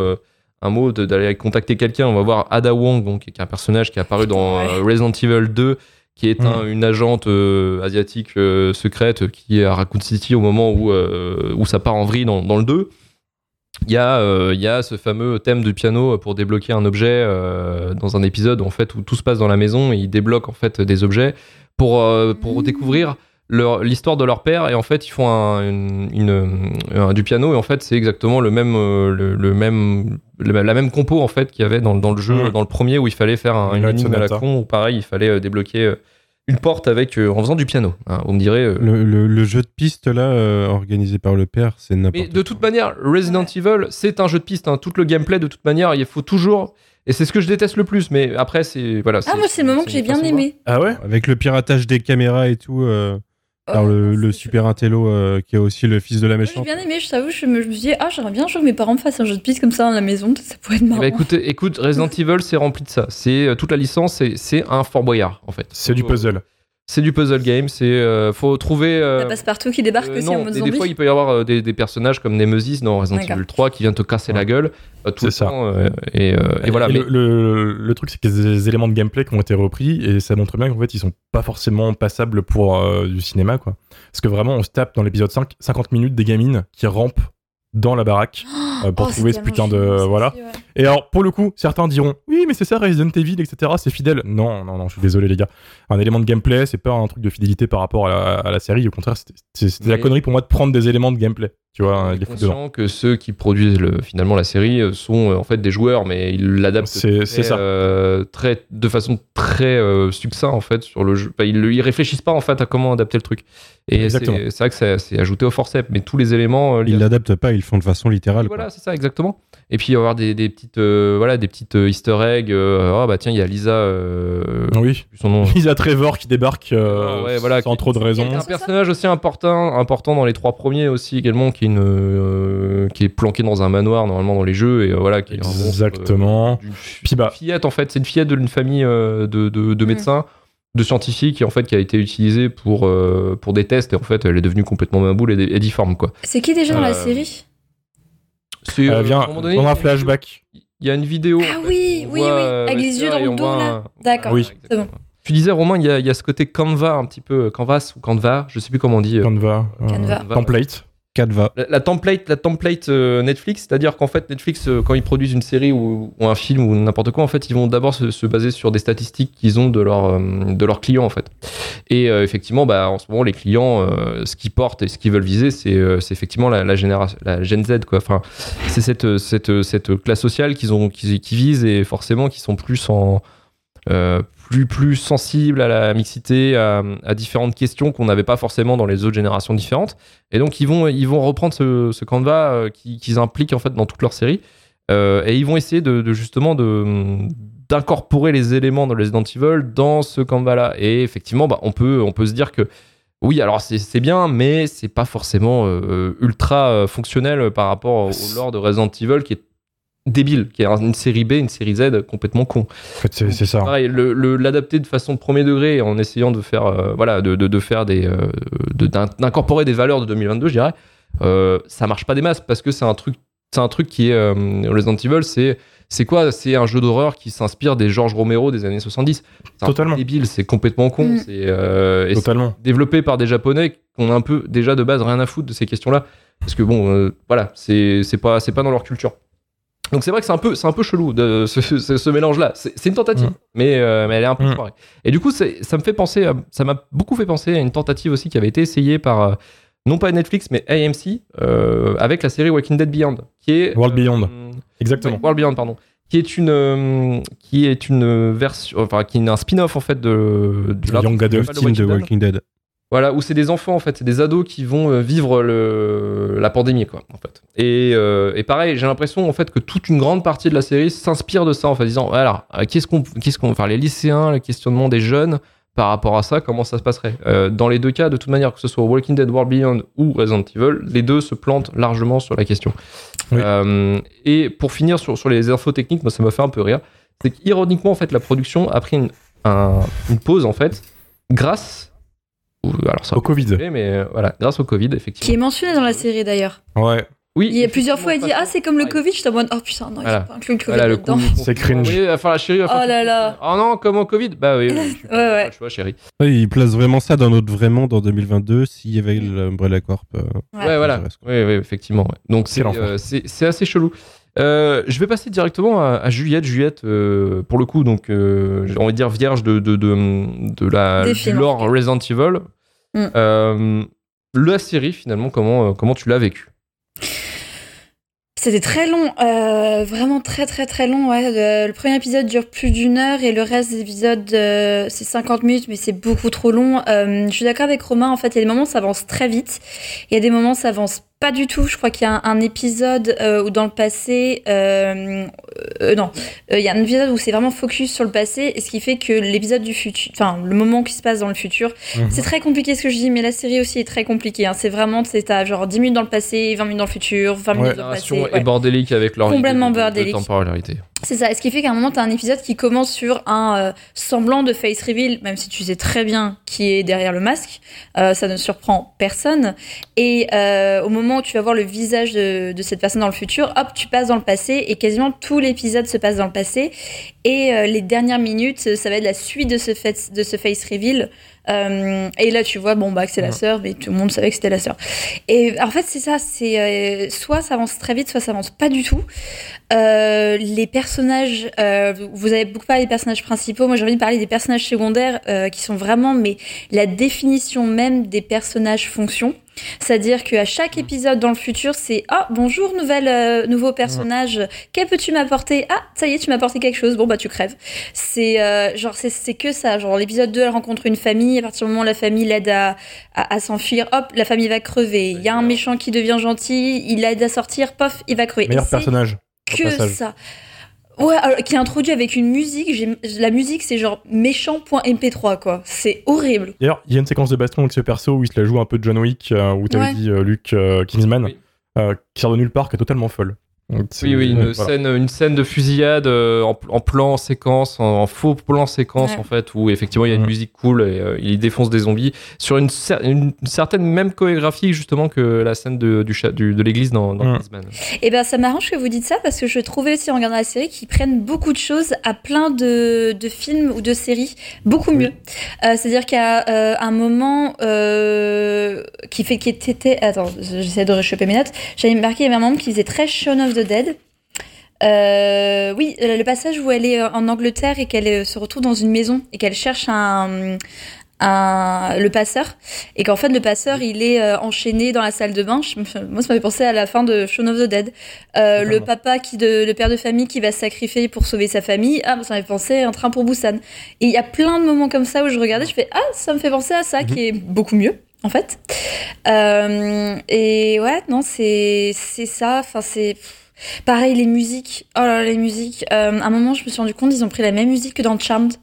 un mot de- d'aller contacter quelqu'un. On va voir Ada Wong, donc, qui est un personnage qui est apparu dans Ouais. euh, Resident Evil 2, qui est un- une agente euh, asiatique euh, secrète qui est à Raccoon City au moment où, euh, où ça part en vrille dans, dans le 2. Il y, a, euh, il y a ce fameux thème du piano pour débloquer un objet euh, dans un épisode en fait où tout se passe dans la maison et ils débloquent en fait des objets pour, euh, pour Mmh. découvrir l'histoire de leur père et en fait ils font un, une, une- un- du piano et en fait c'est exactement le même euh, le, le même le- la même compo en fait qu'il y avait dans, dans le jeu dans le premier où il fallait faire un, une énigme à la con où pareil il fallait euh, débloquer euh, une porte avec euh, en faisant du piano hein. vous me direz euh, Le, le- le jeu de piste là, euh, organisé par le père, c'est n'importe mais de toute manière, Resident Evil, c'est un jeu de piste. hein. Tout le gameplay, de toute manière, il faut toujours. Et c'est ce que je déteste le plus. Mais après, c'est voilà. Ah, moi, c'est le moment que j'ai bien aimé. Ah ouais? Avec le piratage des caméras et tout, euh, par Oh, le, super intello euh, qui est aussi le fils de la Moi, J'ai méchante. bien aimé, je t'avoue, je me, je me suis dit, ah, j'aimerais bien jouer que mes parents me fassent un jeu de piste comme ça à la maison, ça pourrait être Eh marrant. ben, écoute, écoute, Resident Evil, c'est rempli de ça. C'est euh, toute la licence, c'est- c'est un Fort Boyard en fait. C'est du puzzle. C'est du puzzle game. C'est euh, faut trouver. euh, La passe-partout qui débarque euh, aussi non, en mode des, fois, il peut y avoir euh, des, des personnages comme Nemesis dans Resident. Evil 3 qui viennent te casser la gueule euh, tout le ça. temps. euh, et, euh, et voilà. Et mais le, le- le truc, c'est qu'il y a des éléments de gameplay qui ont été repris et ça montre bien qu'en fait, ils sont pas forcément passables pour euh, du cinéma, quoi. Parce que vraiment, on se tape dans l'épisode 5, 50 minutes des gamines qui rampent dans la baraque euh, pour Oh, trouver ce putain de. voilà. ouais. Et alors, pour le coup, certains diront Oui, mais c'est ça, Resident Evil, etc. C'est fidèle. Non, non, non, je suis désolé, les gars. Un élément de gameplay, c'est pas un truc de fidélité par rapport à la, à la série. Au contraire, c'était- la connerie pour moi de prendre des éléments de gameplay. Tu vois, est les conscient que ceux qui produisent le, finalement la série euh, sont euh, en fait des joueurs, mais ils l'adaptent très, c'est ça. euh, très, de façon très euh, succinct en fait sur le jeu. Enfin, ils, ils réfléchissent pas en fait à comment adapter le truc. Et c'est vrai que c'est ajouté au forceps, mais tous les éléments. euh, Ils l'adaptent pas, ils le font de façon littérale. Voilà, c'est ça exactement. Et puis il va y avoir des, des petites, euh, voilà, des petites euh, Easter eggs. euh, ah bah tiens, il y a Lisa, euh, Oui. son nom. Lisa Trevor qui débarque euh, Ouais, voilà, sans qui- trop de raison. Un personnage aussi important, important dans les trois premiers aussi également, qui est, une, euh, qui est planqué dans un manoir normalement dans les jeux et euh, voilà, qui est un monstre, Exactement. euh, Puis bah, fillette en fait, c'est une fillette d'une famille euh, de, de, de Mm. médecins, de scientifiques et en fait qui a été utilisée pour, euh, pour des tests et en fait elle est devenue complètement maboule et, et difforme quoi. C'est qui déjà dans Euh, la série? C'est elle euh, un moment donné, y a un flashback. Il y a une vidéo. Ah en fait, oui, on oui, voit, oui, euh, avec les yeux dans le on dos, là. un- D'accord, Oui. c'est bon. Tu disais Romain, il y a, il y a ce côté Canva un petit peu, Canvas ou Canva, je sais plus comment on dit. euh, Canva. euh, Canva. Template. La, la template, la template euh, Netflix, c'est-à-dire qu'en fait Netflix, euh, quand ils produisent une série ou, un film ou n'importe quoi, en fait, ils vont d'abord se, se baser sur des statistiques qu'ils ont de, leur, euh, de leurs clients, en fait. Et effectivement, bah, en ce moment, les clients, ce qu'ils portent et ce qu'ils veulent viser, c'est effectivement la, génération, Gen Z, quoi. Enfin, c'est cette, cette, cette classe sociale qu'ils ont, visent et forcément qui sont plus en plus plus sensibles à la mixité, à, à différentes questions qu'on n'avait pas forcément dans les autres générations différentes. Et donc ils vont ils vont reprendre ce, ce Canva euh, qui- qu'ils impliquent en fait dans toute leur série Euh, et ils vont essayer de, de justement de d'incorporer les éléments de Resident Evil dans ce Canva là. Et effectivement, bah, on peut on peut se dire que oui, alors c'est bien, mais c'est pas forcément euh, ultra euh, fonctionnel par rapport au lore de Resident Evil qui est débile, qui est une série B, une série Z complètement con. En fait, c'est c'est ça. Pareil, le- le- l'adapter de façon de premier degré en essayant de faire, euh, voilà, de, de, de faire des, euh, de- d'incorporer des valeurs de 2022, je dirais, euh, ça marche pas des masses parce que c'est un truc, c'est un truc qui est euh, Resident Evil, c'est c'est quoi? C'est un jeu d'horreur qui s'inspire des George Romero des années 70. C'est Totalement. débile, c'est complètement con. Mm. C'est euh, et c'est Totalement. développé par des Japonais qui ont un peu déjà de base rien à foutre de ces questions-là, parce que bon, euh, voilà, c'est c'est pas c'est pas dans leur culture. Donc c'est vrai que c'est un peu c'est un peu chelou de ce, ce- ce mélange-là. C'est une tentative, Mm. mais euh, mais elle est un peu Mm. Et du coup, c'est- ça me fait penser, à- ça m'a beaucoup fait penser à une tentative aussi qui avait été essayée par euh, non pas Netflix mais AMC euh, avec la série Walking Dead Beyond, qui est World Beyond. euh, Exactement. Ouais, World Beyond, pardon. Qui est une, euh, qui est une version, enfin, qui est un spin-off en fait de, de Young Adult. Team de Walking Dead. Voilà, où c'est des enfants en fait, c'est des ados qui vont euh, vivre le, la pandémie quoi, en fait. Et, euh, et pareil, j'ai l'impression en fait que toute une grande partie de la série s'inspire de ça en fait, disant voilà, euh, qu'est-ce qu'on, qu'est-ce qu'on, enfin les lycéens, le questionnement des jeunes par rapport à ça, comment ça se passerait. Euh, dans les deux cas, de toute manière, que ce soit Walking Dead, World Beyond ou Resident Evil, les deux se plantent largement sur la question. Oui. Euh, et pour finir sur, sur les infos techniques, moi ça m'a fait un peu rire, c'est qu'ironiquement en fait la production a pris une, un- une pause en fait grâce alors ça Au Covid. mais euh, voilà, grâce au Covid, Qui est effectivement. mentionné dans la série d'ailleurs. Ouais. Oui, Il y a plusieurs fois, il dit effectivement, Ah, c'est comme le Ouais. Covid. Je t'abonne. Oh putain, non, Voilà. il faut pas inclure le Covid Voilà, le. C'est cringe. Oui, enfin la chérie. Oh là là. Oh non, comment Covid Bah oui, oui, tu- Ouais, ouais. Tu vois, chérie. Ouais, il place vraiment ça dans notre vrai monde en 2022 s'il y avait l'Umbrella Corp. euh, Ouais. Ouais, voilà. Oui, oui, effectivement. ouais. Donc c'est euh, c'est assez chelou. Euh, je vais passer directement à, à Juliette. Juliette, euh, pour le coup, donc euh, envie de dire vierge de de de, de la du lore en Resident Evil. Mm. Euh, la série finalement, comment comment tu l'as vécu C'était très long, vraiment très très très long. Ouais. Le, le premier épisode dure plus d'une heure et le reste des épisodes c'est 50 minutes, mais c'est beaucoup trop long. Je suis d'accord avec Romain. En fait, il y a des moments où ça avance très vite, il y a des moments où ça avance pas du tout. Je crois qu'il y a un, un épisode euh, où dans le passé, euh, euh, non, Euh, il y a un épisode où c'est vraiment focus sur le passé, et ce qui fait que l'épisode du futur, enfin le moment qui se passe dans le futur, Mhm. c'est très compliqué ce que je dis, mais la série aussi est très compliquée. Hein. C'est vraiment, c'est à genre 10 minutes dans le passé, 20 minutes dans le futur, 20 minutes dans le passé. Ouais. est bordélique avec leur Complètement bordélique. de temporalité. C'est ça. Ce qui fait qu'à un moment, t'as un épisode qui commence sur un euh, semblant de face reveal, même si tu sais très bien qui est derrière le masque. Euh, ça ne surprend personne. Et euh, au moment où tu vas voir le visage de, cette personne dans le futur, hop, tu passes dans le passé et quasiment tout l'épisode se passe dans le passé. Et les dernières minutes, ça va être la suite de ce face reveal. Euh, et là, tu vois, bon, bah, que c'est la sœur, mais tout le monde savait que c'était la sœur. Et en fait, c'est ça, c'est euh, soit ça avance très vite, soit ça avance pas du tout. Euh, les personnages, euh, vous avez beaucoup parlé des personnages principaux. Moi, j'ai envie de parler des personnages secondaires euh, qui sont vraiment, mais la définition même des personnages fonction. C'est-à-dire qu'à chaque épisode dans le futur, c'est ah bonjour nouvelle euh, nouveau personnage, que peux-tu m'apporter? Ah ça y est, tu m'as apporté quelque chose. Bon bah tu crèves. C'est euh, genre c'est que ça. Genre l'épisode 2, elle rencontre une famille. À partir du moment où la famille l'aide à, à, à s'enfuir, hop, la famille va crever. Il y a un méchant qui devient gentil, il l'aide à sortir, pof, il va crever. Meilleur personnage. que ça. Ouais, alors, qui est introduit avec une musique. j'ai- La musique, c'est genre méchant.mp3, quoi. C'est horrible. D'ailleurs, il y a une séquence de baston avec ce perso où il se la joue un peu de John Wick, euh, où t'avais Ouais. dit euh, Luke euh, Kingsman, Oui. euh, qui sort de nulle part, qui est totalement folle. Donc, Oui, oui, une, voilà. scène, une scène de fusillade euh, en, en plan séquence, en, en faux plan séquence Ouais. en fait, où effectivement il y a une musique cool et euh, il défonce des zombies sur une, cer- une certaine même chorégraphie justement que la scène de, du, cha- du- de l'église dans, dans. Kingsman. Et ben, ça m'arrange que vous dites ça parce que je trouvais aussi en regardant la série qu'ils prennent beaucoup de choses à plein de, de films ou de séries beaucoup Oui. mieux. Euh, C'est-à-dire qu'à euh, un moment euh, qui fait qui était attends, j'essaie de réchauffer mes notes. J'avais marqué il y avait un moment qui faisait très Shaun of the Dead. Euh, oui, le passage où elle est euh, en Angleterre et qu'elle euh, se retrouve dans une maison et qu'elle cherche un, un, le passeur et qu'en fait le passeur il est euh, enchaîné dans la salle de bain. Je moi ça m'avait pensé à la fin de Shaun of the Dead. Euh, le papa qui de, le père de famille qui va se sacrifier pour sauver sa famille. Ah, ça m'avait pensé à un train pour Busan. Et il y a plein de moments comme ça où je regardais, je fais ah ça me fait penser à ça qui est beaucoup mieux en fait. Euh, et ouais non c'est c'est ça. Enfin c'est Pareil, les musiques. Oh là là, les musiques. Euh, à un moment, je me suis rendu compte, ils ont pris la même musique que dans Charmed.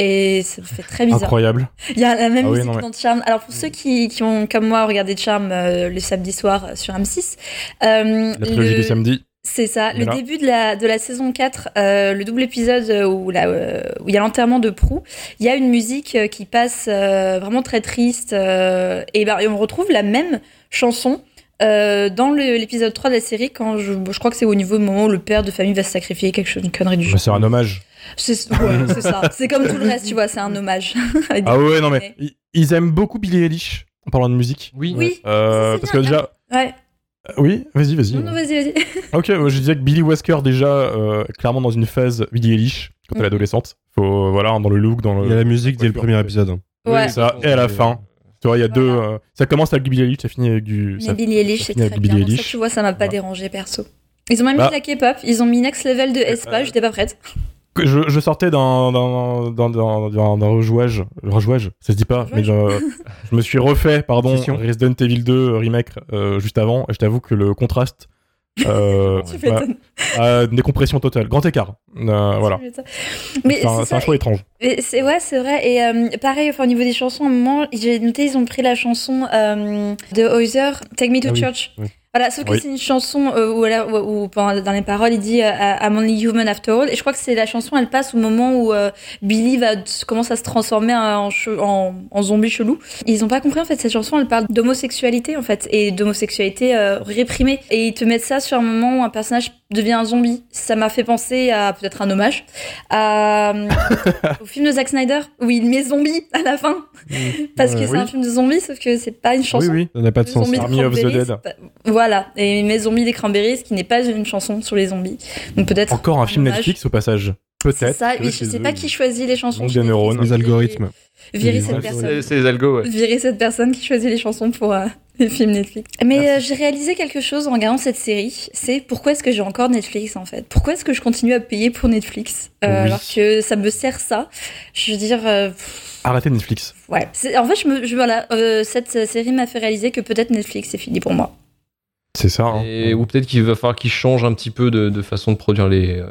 Et ça me fait très bizarre. Incroyable. Il y a la même Ah oui, musique non, que mais- dans Charmed. Alors, pour ceux qui, qui ont, comme moi, regardé Charmed euh, les samedis soirs euh, sur M6, euh, La trilogie le- du samedi. C'est ça. Le début de la, de la saison 4, euh, le double épisode où, la, euh, où il y a l'enterrement de Prou, il y a une musique qui passe vraiment très triste. et, ben, et on retrouve la même chanson euh, dans l'épisode 3 de la série, quand je, je crois que c'est au niveau du moment où le père de famille va se sacrifier, quelque chose, une connerie du genre. c'est un hommage. C'est ouais, ça. C'est comme tout le reste, tu vois, c'est un hommage. Ah ouais, non mais ils- ils aiment beaucoup Billie Eilish en parlant de musique. Oui. Oui. Euh, parce que bien, déjà, Ouais. oui, vas-y, vas-y. Non, non, vas-y, vas-y. Ok, moi, je disais que Billy Wesker déjà euh, clairement dans une phase Billie Eilish quand elle est Mhm. adolescente. Faut voilà dans le look, dans le. Il y a la musique dès le premier épisode. hein. Ouais. Ça et à la fin. Tu vois, il y a deux. Euh, ça commence avec Billie Eilish, ça finit avec du. Mais Billie Eilish, c'est très bien. Ça, tu vois, ça m'a pas Voilà. dérangé perso. Ils ont même Bah. mis de la K-pop, ils ont mis Next Level de Espa, Euh, j'étais pas prête. je, je sortais d'un d'un d'un d'un d'un- d'un rejouage, rejouage, ça se dit pas, mais je, je me suis refait, pardon. Resident Evil 2 remake euh, juste avant, et je t'avoue que le contraste, euh, bah, décompression totale, grand écart, Euh, voilà. Mais C'est un, choix étrange. c'est ouais, c'est vrai. Et euh, pareil, enfin, au niveau des chansons, à un moment, j'ai noté, ils ont pris la chanson euh, de Hoiser, Take Me to Ah oui, Church. oui. Voilà, sauf que Oui. c'est une chanson euh, où, elle a- où- où, pendant- dans les paroles, il dit euh, I'm only human after all. Et je crois que c'est la chanson, elle passe au moment où euh, Billy va commence à se transformer en, che- en, en zombie chelou. Ils ont pas compris en fait cette chanson, elle parle d'homosexualité en fait et d'homosexualité euh, réprimée. Et ils te mettent ça sur un moment où un personnage devient un zombie. Ça m'a fait penser à peut-être un hommage à, euh, au film de Zack Snyder où il met zombie à la fin parce que Euh, c'est oui. un film de zombies sauf que c'est pas une chanson. Oui, oui. Ça n'a pas de Le sens. zombie Army of the Dead. c'est pas- Voilà, et mes zombies des Cranberries, qui n'est pas une chanson sur les zombies. Donc peut-être. Encore un film. Netflix au passage. C'est Peut-être. ça, je sais pas qui choisit les chansons. des Netflix. neurones. Les algorithmes. Virer cette personne. C'est les algos, ouais. Virer cette personne qui choisit les chansons pour euh, les films Netflix. Mais euh, j'ai réalisé quelque chose en regardant cette série, c'est pourquoi est-ce que j'ai encore Netflix en fait? Pourquoi est-ce que je continue à payer pour Netflix? Euh, Oui. alors que ça me sert ça Je veux dire, euh, pff, Arrêtez Netflix. ouais. En fait, je me, je, voilà, euh, cette série m'a fait réaliser que peut-être Netflix c'est fini pour moi. C'est ça. hein. Et- ou peut-être qu'il va falloir qu'ils changent un petit peu de, de façon de produire les, euh,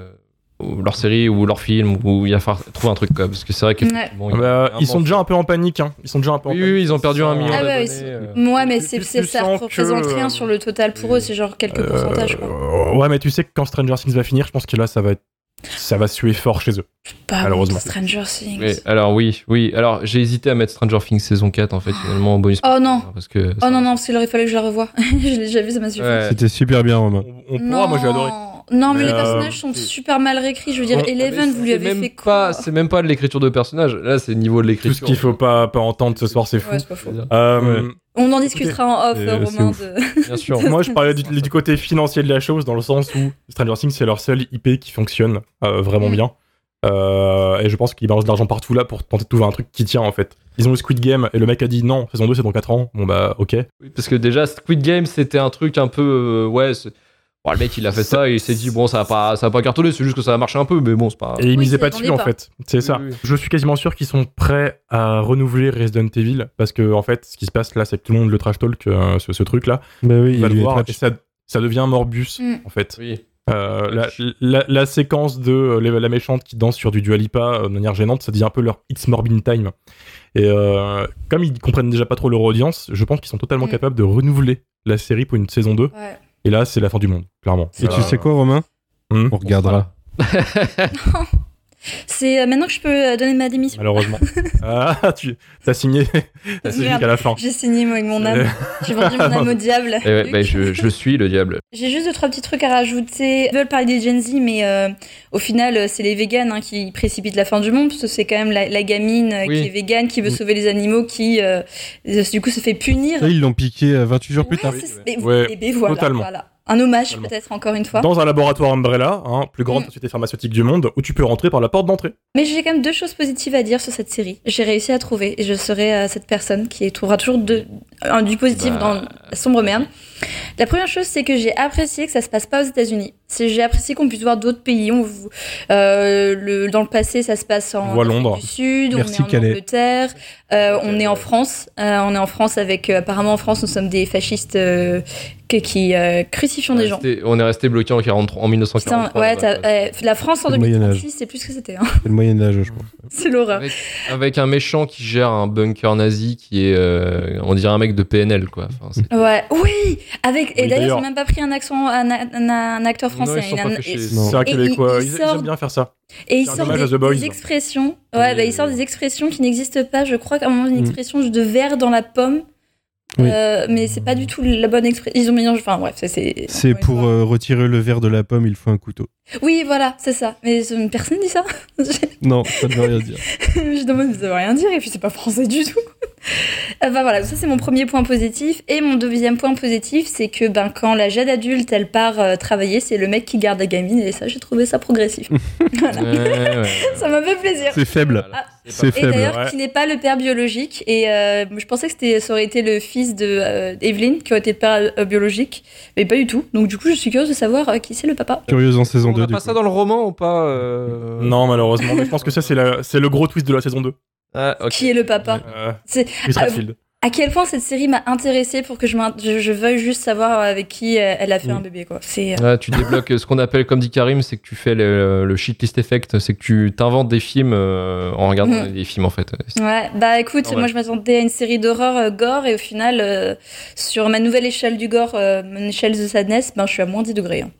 ou leurs séries ou leurs films, ou il va falloir trouver un truc quoi. Parce que c'est vrai que. Ouais. bon, Ah bah, ils sont déjà un peu en panique. Hein. Ils sont déjà un peu en Oui, panique. oui, ils ont perdu un million Ah ouais, euh. Ouais, mais c'est, ça représente que, rien euh, sur le total pour eux, c'est genre quelques Euh, pourcentages. Quoi. euh, ouais, mais tu sais que quand Stranger Things va finir, je pense que là, ça va être. Ça va suer fort chez eux. Pas malheureusement. Stranger Things. Alors oui, oui. Alors j'ai hésité à mettre Stranger Things saison 4 en fait finalement en bonus. Oh non. Parce que Oh non, non, parce qu'il aurait fallu que je la revoie. je l'ai déjà vu, ça m'a suffi. Ouais. C'était super bien, Romain. On, on pourra, moi j'ai adoré. Non, mais, Mais, les euh, personnages sont super mal réécrits. Je veux dire, Eleven, vous lui avez même fait quoi c'est même pas de l'écriture de personnages. Là, c'est le niveau de Tout l'écriture. ce qu'il faut pas, pas entendre ce soir, c'est fou. Ouais, c'est pas faux. Euh, On en discutera en off, euh, Romain. De... Bien sûr. Moi, je parlais du, du côté financier de la chose, dans le sens où Stranger Things, c'est leur seul IP qui fonctionne euh, vraiment Mm. bien. Euh, et je pense qu'ils balancent de l'argent partout là pour tenter de trouver un truc qui tient en fait. Ils ont eu Squid Game et le mec a dit non, saison 2 c'est dans 4 ans. Bon bah ok. Oui, Parce que déjà, Squid Game, c'était un truc un peu. euh, ouais. Bon, le mec, il a fait ça et il s'est dit, bon, ça va pas, ça va pas cartonner, c'est juste que ça va marcher un peu, mais bon, c'est pas. Et ils Oui, misaient pas dessus en fait. C'est ça. Oui. Je suis quasiment sûr qu'ils sont prêts à renouveler Resident Evil parce que en fait, ce qui se passe là, c'est que tout le monde le trash talk euh, ce, ce truc là. Bah oui, Il va le voir et ça, ça devient Morbus Mm. en fait. Oui. Euh, la, la, la séquence de euh, la, méchante qui danse sur du Dua Lipa euh, de manière gênante, ça devient un peu leur It's Morbin Time. Et euh, comme ils comprennent déjà pas trop leur audience, je pense qu'ils sont totalement Mm. capables de renouveler la série pour une saison 2. Ouais. Et là, c'est la fin du monde, clairement. Et tu sais quoi, Romain? Hmm? On regardera. C'est euh, maintenant que je peux euh, donner ma démission. Malheureusement. ah, tu as signé, la fin. J'ai signé moi, avec mon âme. J'ai vendu mon âme au diable. Et ouais, Luc. bah, je, je suis le diable. J'ai juste deux trois petits trucs à rajouter. Ils veulent parler des Gen Z, mais euh, au final, euh, c'est les véganes hein, qui précipitent la fin du monde, parce que c'est quand même la, la gamine euh, Oui. qui est végane, qui veut Oui. sauver les animaux, qui euh, du coup se fait punir. Ça, ils l'ont piqué euh, 28 jours plus Ouais, tard. mais- Ouais, et ben voilà, totalement. voilà. Un hommage peut-être encore une fois. Dans un laboratoire Umbrella, hein, plus grande Mm. société pharmaceutique du monde, où tu peux rentrer par la porte d'entrée. Mais j'ai quand même deux choses positives à dire sur cette série. J'ai réussi à trouver et je serai euh, cette personne qui trouvera toujours de, un- du positif Bah. dans la sombre merde. La première chose, c'est que j'ai apprécié que ça se passe pas aux États-Unis. C'est j'ai apprécié qu'on puisse voir d'autres pays. On, euh, le, dans le passé, ça se passe en Afrique Londres. du Sud, Merci, on est en Calais. Angleterre, euh, on est en France. Euh, on est en France avec euh, apparemment en France, nous sommes des fascistes euh, qui euh, crucifions des gens. On est resté bloqué en, 43 en 1943. Putain, ouais, là-bas. t'as- euh, la France en Le Moyen 2036, c'est plus ce que c'était. Hein. C'est le Moyen-Âge, je pense. C'est l'horreur. Avec, avec un méchant qui gère un bunker nazi qui est, euh, on dirait un mec mec de PNL, quoi. Enfin, Ouais, oui, avec et Oui, d'ailleurs ils d'ailleurs. ont même pas pris un accent, un, un- un acteur Non, français. ils. C'est un québécois. il- il Ils, ils aiment bien faire ça. et il C'est un sort hommage des, expressions. Ouais, Et- bah, il sort des expressions qui n'existent pas. Je crois qu'à un moment une Mm. expression de verre dans la pomme. Oui. Euh, mais c'est pas du tout la bonne expression. Ils ont mélangé. Enfin bref, c'est. C'est pour euh, retirer le verre de la pomme, il faut un couteau. Oui, voilà, c'est ça. Mais euh, personne dit ça. Non, ça ne veut rien dire. je demande, ça veut rien dire, et puis c'est pas français du tout. Enfin voilà, ça c'est mon premier point positif. Et mon deuxième point positif, c'est que ben, quand la jeune adulte elle part euh, travailler, c'est le mec qui garde la gamine, et ça j'ai trouvé ça progressif. voilà. Ouais, ouais. Ça m'a fait plaisir. C'est faible. Voilà. C'est Et faible. d'ailleurs, Ouais. qui n'est pas le père biologique. Et euh, je pensais que c'était, ça aurait été le fils de euh, Evelyn qui aurait été le père euh, biologique, mais pas du tout. Donc du coup, je suis curieuse de savoir euh, qui c'est le papa. Curieuse en saison On 2. n'a du pas coup. ça dans le roman ou pas euh Non, malheureusement. Mais je pense que ça, c'est la- c'est le gros twist de la saison 2. Ah. Qui est le papa Euh, C'est- Redfield. À quel point cette série m'a intéressée pour que je, m'in- je, je veuille juste savoir avec qui euh, elle a fait Mm. un bébé. Quoi. C'est, euh, tu débloques euh, ce qu'on appelle, comme dit Karim, c'est que tu fais le, le shitlist effect, c'est que tu t'inventes des films euh, en regardant Mhm. des films en fait. Ouais, bah écoute, Ouais. moi je m'attendais à une série d'horreur euh, gore et au final, euh, sur ma nouvelle échelle du gore, euh, mon échelle de sadness, ben, je suis à moins 10 degrés. hein.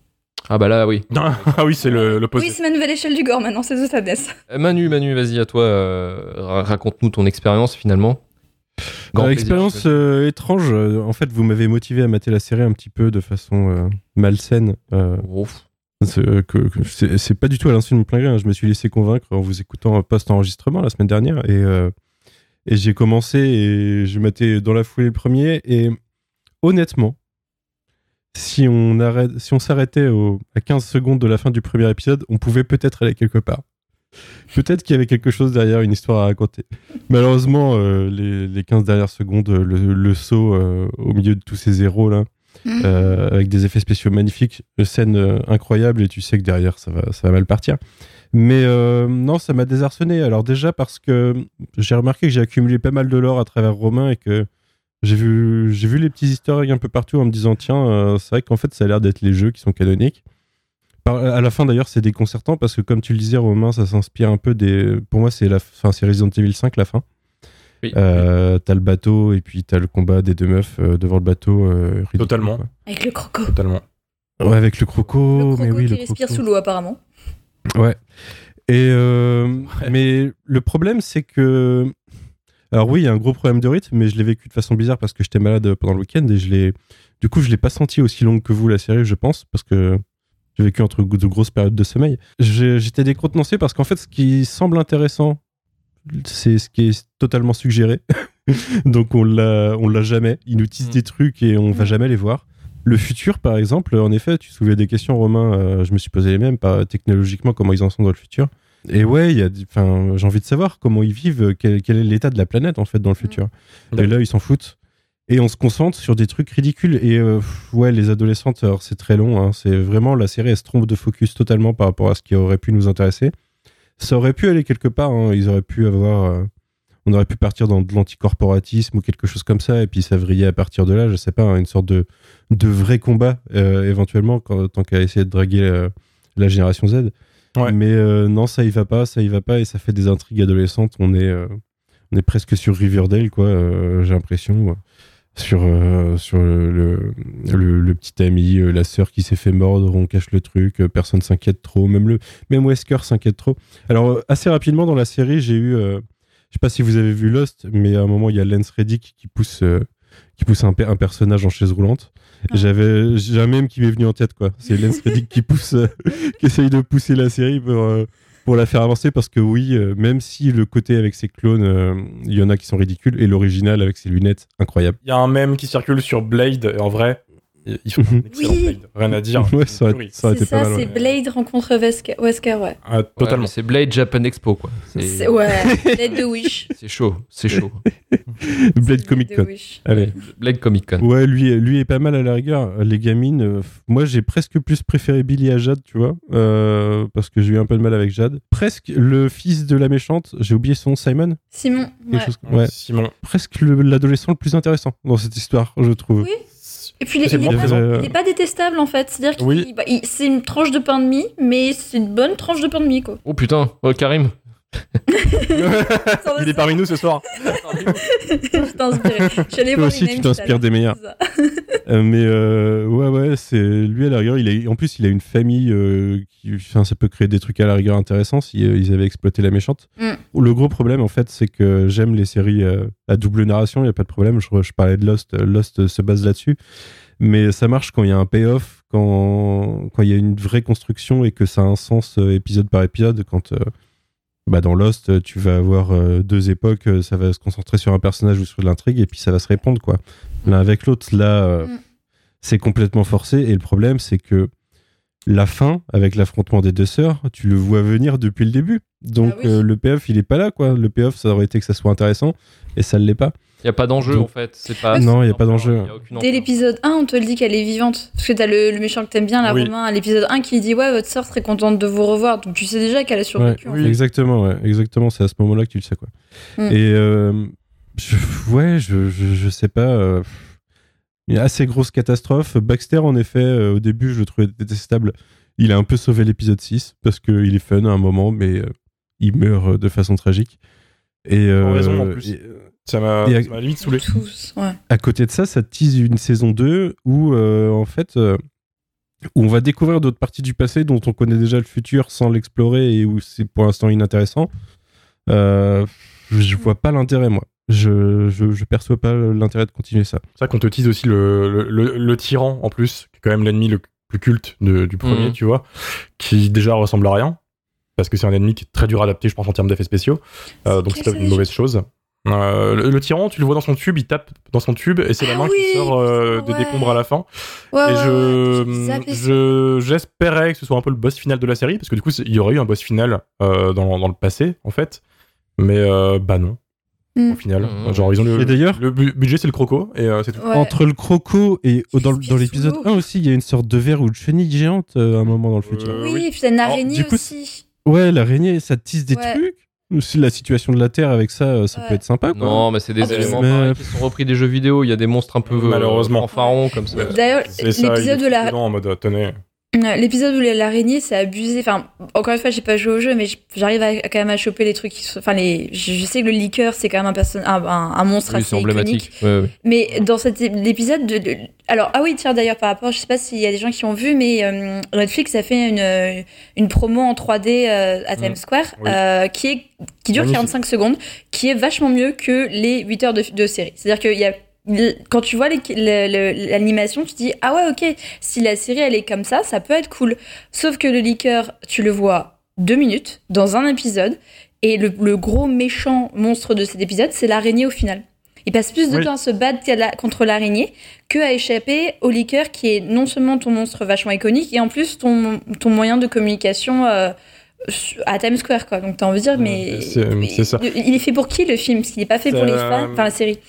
Ah bah là oui. ah oui, c'est le- l'opposé. Oui, c'est ma nouvelle échelle du gore maintenant, c'est sadness. Euh, Manu, Manu, vas-y à toi, euh, ra- raconte-nous ton expérience finalement. Grand Euh, plaisir, expérience euh, étrange. En fait, vous m'avez motivé à mater la série un petit peu de façon euh, malsaine. euh, Ouf. c'est que- que c'est c'est pas du tout à l'insu de mon plein gré. hein. Je me suis laissé convaincre en vous écoutant post-enregistrement la semaine dernière. Et, euh, et j'ai commencé et je matais dans la foulée le premier. Et honnêtement, si on, arrête, si on s'arrêtait à 15 secondes de la fin du premier épisode, on pouvait peut-être aller quelque part. Peut-être qu'il y avait quelque chose derrière, une histoire à raconter. Malheureusement, euh, les, les 15 dernières secondes, le, le saut euh, au milieu de tous ces héros là, euh, avec des effets spéciaux magnifiques, une scène euh, incroyable et tu sais que derrière ça va, ça va mal partir. Mais euh, non, ça m'a désarçonné. Alors déjà parce que j'ai remarqué que j'ai accumulé pas mal de lore à travers Romain et que j'ai vu, j'ai vu les petits easter eggs un peu partout en me disant tiens, euh, c'est vrai qu'en fait ça a l'air d'être les jeux qui sont canoniques. Par- à la fin d'ailleurs c'est déconcertant parce que comme tu le disais Romain, ça s'inspire un peu des... Pour moi c'est la fin, c'est Resident Evil 5 la fin. Oui. Euh, t'as le bateau et puis t'as le combat des deux meufs euh, devant le bateau. euh, ridicule, Totalement. quoi. Avec le croco. Totalement. Ouais, avec le croco. le croco mais oui, qui le respire croco. sous l'eau apparemment. Ouais. Et euh, mais le problème c'est que alors oui, il y a un gros problème de rythme, mais je l'ai vécu de façon bizarre parce que j'étais malade pendant le week-end et je l'ai du coup je l'ai pas senti aussi longue que vous la série, je pense, parce que j'ai vécu entre de grosses périodes de sommeil. J'étais décontenancé parce qu'en fait, ce qui semble intéressant, c'est ce qui est totalement suggéré. Donc on l'a, on l'a jamais. Ils nous tissent Mm. des trucs et on va Mm. jamais les voir. Le futur, par exemple, en effet, tu soulevais des questions, Romain. euh, je me suis posé les mêmes, pas technologiquement, comment ils en sont dans le futur. Et ouais, il y a, des- enfin, j'ai envie de savoir comment ils vivent, quel, quel est l'état de la planète en fait dans le futur. Mm. Et là, ils s'en foutent. Et on se concentre sur des trucs ridicules. Et euh, ouais, les adolescentes, alors c'est très long. hein, c'est vraiment la série, elle se trompe de focus totalement par rapport à ce qui aurait pu nous intéresser. Ça aurait pu aller quelque part. hein, Ils auraient pu avoir. euh, on aurait pu partir dans de l'anticorporatisme ou quelque chose comme ça, et puis ça vrillait à partir de là, je sais pas, hein, une sorte de, de vrai combat, euh, éventuellement, quand, tant qu'à essayer de draguer euh, la génération Z. Mais euh, non, ça y va pas, ça y va pas, et ça fait des intrigues adolescentes. On est, euh, on est presque sur Riverdale, quoi, euh, j'ai l'impression. Sur, sur le, le, petit ami, la sœur qui s'est fait mordre, on cache le truc, personne s'inquiète trop, même, le, même Wesker s'inquiète trop. Alors, assez rapidement dans la série, j'ai eu. je sais pas si vous avez vu Lost, mais à un moment, il y a Lance Reddick qui pousse, qui pousse un, un personnage en chaise roulante. J'avais, j'ai un même qui m'est venu en tête, quoi. C'est Lance Reddick qui pousse, euh, qui essaye de pousser la série pour, euh, pour la faire avancer parce que oui, euh, même si le côté avec ses clones, euh, il y en a qui sont ridicules et l'original avec ses lunettes, incroyable. Il y a un mème qui circule sur Blade, et en vrai, il faut un excellent Oui. Blade. Rien à dire. ouais, ça aurait, ça été pas mal. c'est ouais. Blade rencontre Wesker, Wesker ouais. Ah, totalement. c'est Blade Japan Expo quoi. C'est- Ouais, Blade de Wish. c'est chaud, c'est chaud. Blade Comic Con. Allez. Blade Comic Con. Ouais, lui, lui est pas mal à la rigueur. Les gamines, euh, moi j'ai presque plus préféré Billy à Jade, tu vois, euh, parce que j'ai eu un peu de mal avec Jade. Presque le fils de la méchante, j'ai oublié son nom, Simon? Simon, ouais. chose comme- ouais. Simon. Presque le- l'adolescent le plus intéressant dans cette histoire, je trouve. Oui. Et puis il est, C'est il est bon, pas, euh, détestable en fait. C'est-à-dire qu'il Oui. bah, c'est une tranche de pain de mie, mais c'est une bonne tranche de pain de mie quoi. Oh putain, oh, Karim. Il est parmi nous ce soir. Je allée Toi aussi, tu t'inspires des meilleurs. Euh, mais euh, ouais, ouais, c'est lui à la rigueur. Il a, en plus, il a une famille euh, qui, enfin, ça peut créer des trucs à la rigueur intéressants si ils avaient exploité la méchante. Mm. Le gros problème, en fait, c'est que j'aime les séries à double narration. Il y a pas de problème. Je, je parlais de Lost. Lost se base là-dessus. Mais ça marche quand il y a un payoff, quand quand il y a une vraie construction et que ça a un sens euh, épisode par épisode. Quand euh, bah, dans Lost, tu vas avoir euh, deux époques, euh, ça va se concentrer sur un personnage ou sur de l'intrigue, et puis ça va se répondre, quoi. L'un avec l'autre. Là, euh, Mm. c'est complètement forcé, et le problème, c'est que la fin, avec l'affrontement des deux sœurs, tu le vois venir depuis le début. Donc Ah oui. euh, le payoff, il est pas là, quoi. Le payoff, ça aurait été que ça soit intéressant, et ça ne l'est pas. Il n'y a pas d'enjeu en fait. C'est pas. Non, y a pas d'enjeu. Dès l'épisode 1, on te le dit qu'elle est vivante. Parce que t'as le, le méchant que t'aimes bien, la Oui. Romain, à l'épisode 1 qui dit Ouais, votre sœur serait contente de vous revoir. Donc tu sais déjà qu'elle a survécu. Ouais, en fait. Exactement, ouais, exactement. C'est à ce moment-là que tu le sais, quoi. Mm. Et euh, je- ouais, je, je, je sais pas. euh, il y a assez grosse catastrophe. Baxter, en effet, euh, au début, je le trouvais détestable. Il a un peu sauvé l'épisode 6 parce qu'il est fun à un moment, mais euh, il meurt euh, de façon tragique. Et, Pour euh, raison, en plus. et, euh, Ça m'a à- limite saoulé. Tous, ouais. à côté de ça, ça tease une saison 2 où, euh, en fait, euh, où on va découvrir d'autres parties du passé dont on connaît déjà le futur sans l'explorer et où c'est pour l'instant inintéressant. Euh, je vois pas l'intérêt, moi. Je, je, je perçois pas l'intérêt de continuer ça. C'est ça qu'on te tease aussi le, le, le- le tyran en plus, qui est quand même l'ennemi le plus culte de- du premier, Mhm. tu vois, qui déjà ressemble à rien, parce que c'est un ennemi qui est très dur à adapter, je pense, en termes d'effets spéciaux. Euh, donc c'est une mauvaise chose. Euh, le, le tyran, tu le vois dans son tube, il tape dans son tube et c'est la Ah main oui, qui sort euh, des ouais. décombres à la fin. Ouais, et ouais, je, j'espérais que ce soit un peu le boss final de la série, parce que du coup, il y aurait eu un boss final euh, dans, dans le passé, en fait. Mais euh, bah non, Mm. au final. Mhm. Genre, ils ont le, Et d'ailleurs- le bu- budget, c'est le croco, et euh, c'est tout. Ouais. Entre le croco et Il dans, l'épisode l'eau. 1 aussi, il y a une sorte de verre ou de chenille géante euh, à un moment dans le futur. Euh, Oui, oui. et puis t'as une Alors, araignée coup, aussi. Ouais, l'araignée, ça tease des Ouais. trucs. Aussi, la situation de la Terre avec ça, euh, ça Ouais. peut être sympa. Quoi. Non, mais c'est des Ah, éléments mais- qui sont repris des jeux vidéo. Il y a des monstres un peu euh, Malheureusement. fanfarons comme ça. D'ailleurs, l'épisode où la, en mode euh, tenez. L'épisode où l'araignée, c'est abusé. Enfin, encore une fois, j'ai pas joué au jeu, mais j'arrive à, quand même à choper les trucs. qui sont- Enfin, les. Je, sais que le liqueur, c'est quand même un, perso- un, un, un monstre Oui, assez c'est emblématique. iconique. Ouais, ouais. Mais dans cet é- l'épisode de, de- alors ah oui tiens d'ailleurs par rapport, je sais pas s'il y a des gens qui ont vu, mais euh, Netflix a fait une euh, une promo en 3D euh, à Times Mm. Square Oui. euh, qui est qui dure Magnifique. 45 secondes, qui est vachement mieux que les 8 heures de, de série. C'est-à-dire qu'il y a quand tu vois l'animation, tu te dis ah ouais ok si la série elle est comme ça, ça peut être cool. Sauf que le liqueur, tu le vois deux minutes dans un épisode et le, le gros méchant monstre de cet épisode, c'est l'araignée au final. Il passe plus de Oui. temps à se battre contre l'araignée que à échapper au liqueur qui est non seulement ton monstre vachement iconique et en plus ton, ton moyen de communication euh, à Times Square quoi. Donc t'as envie de dire mais c'est- ça. il est fait pour qui le film? Parce qu'il n'est pas fait pour les fans, enfin la série.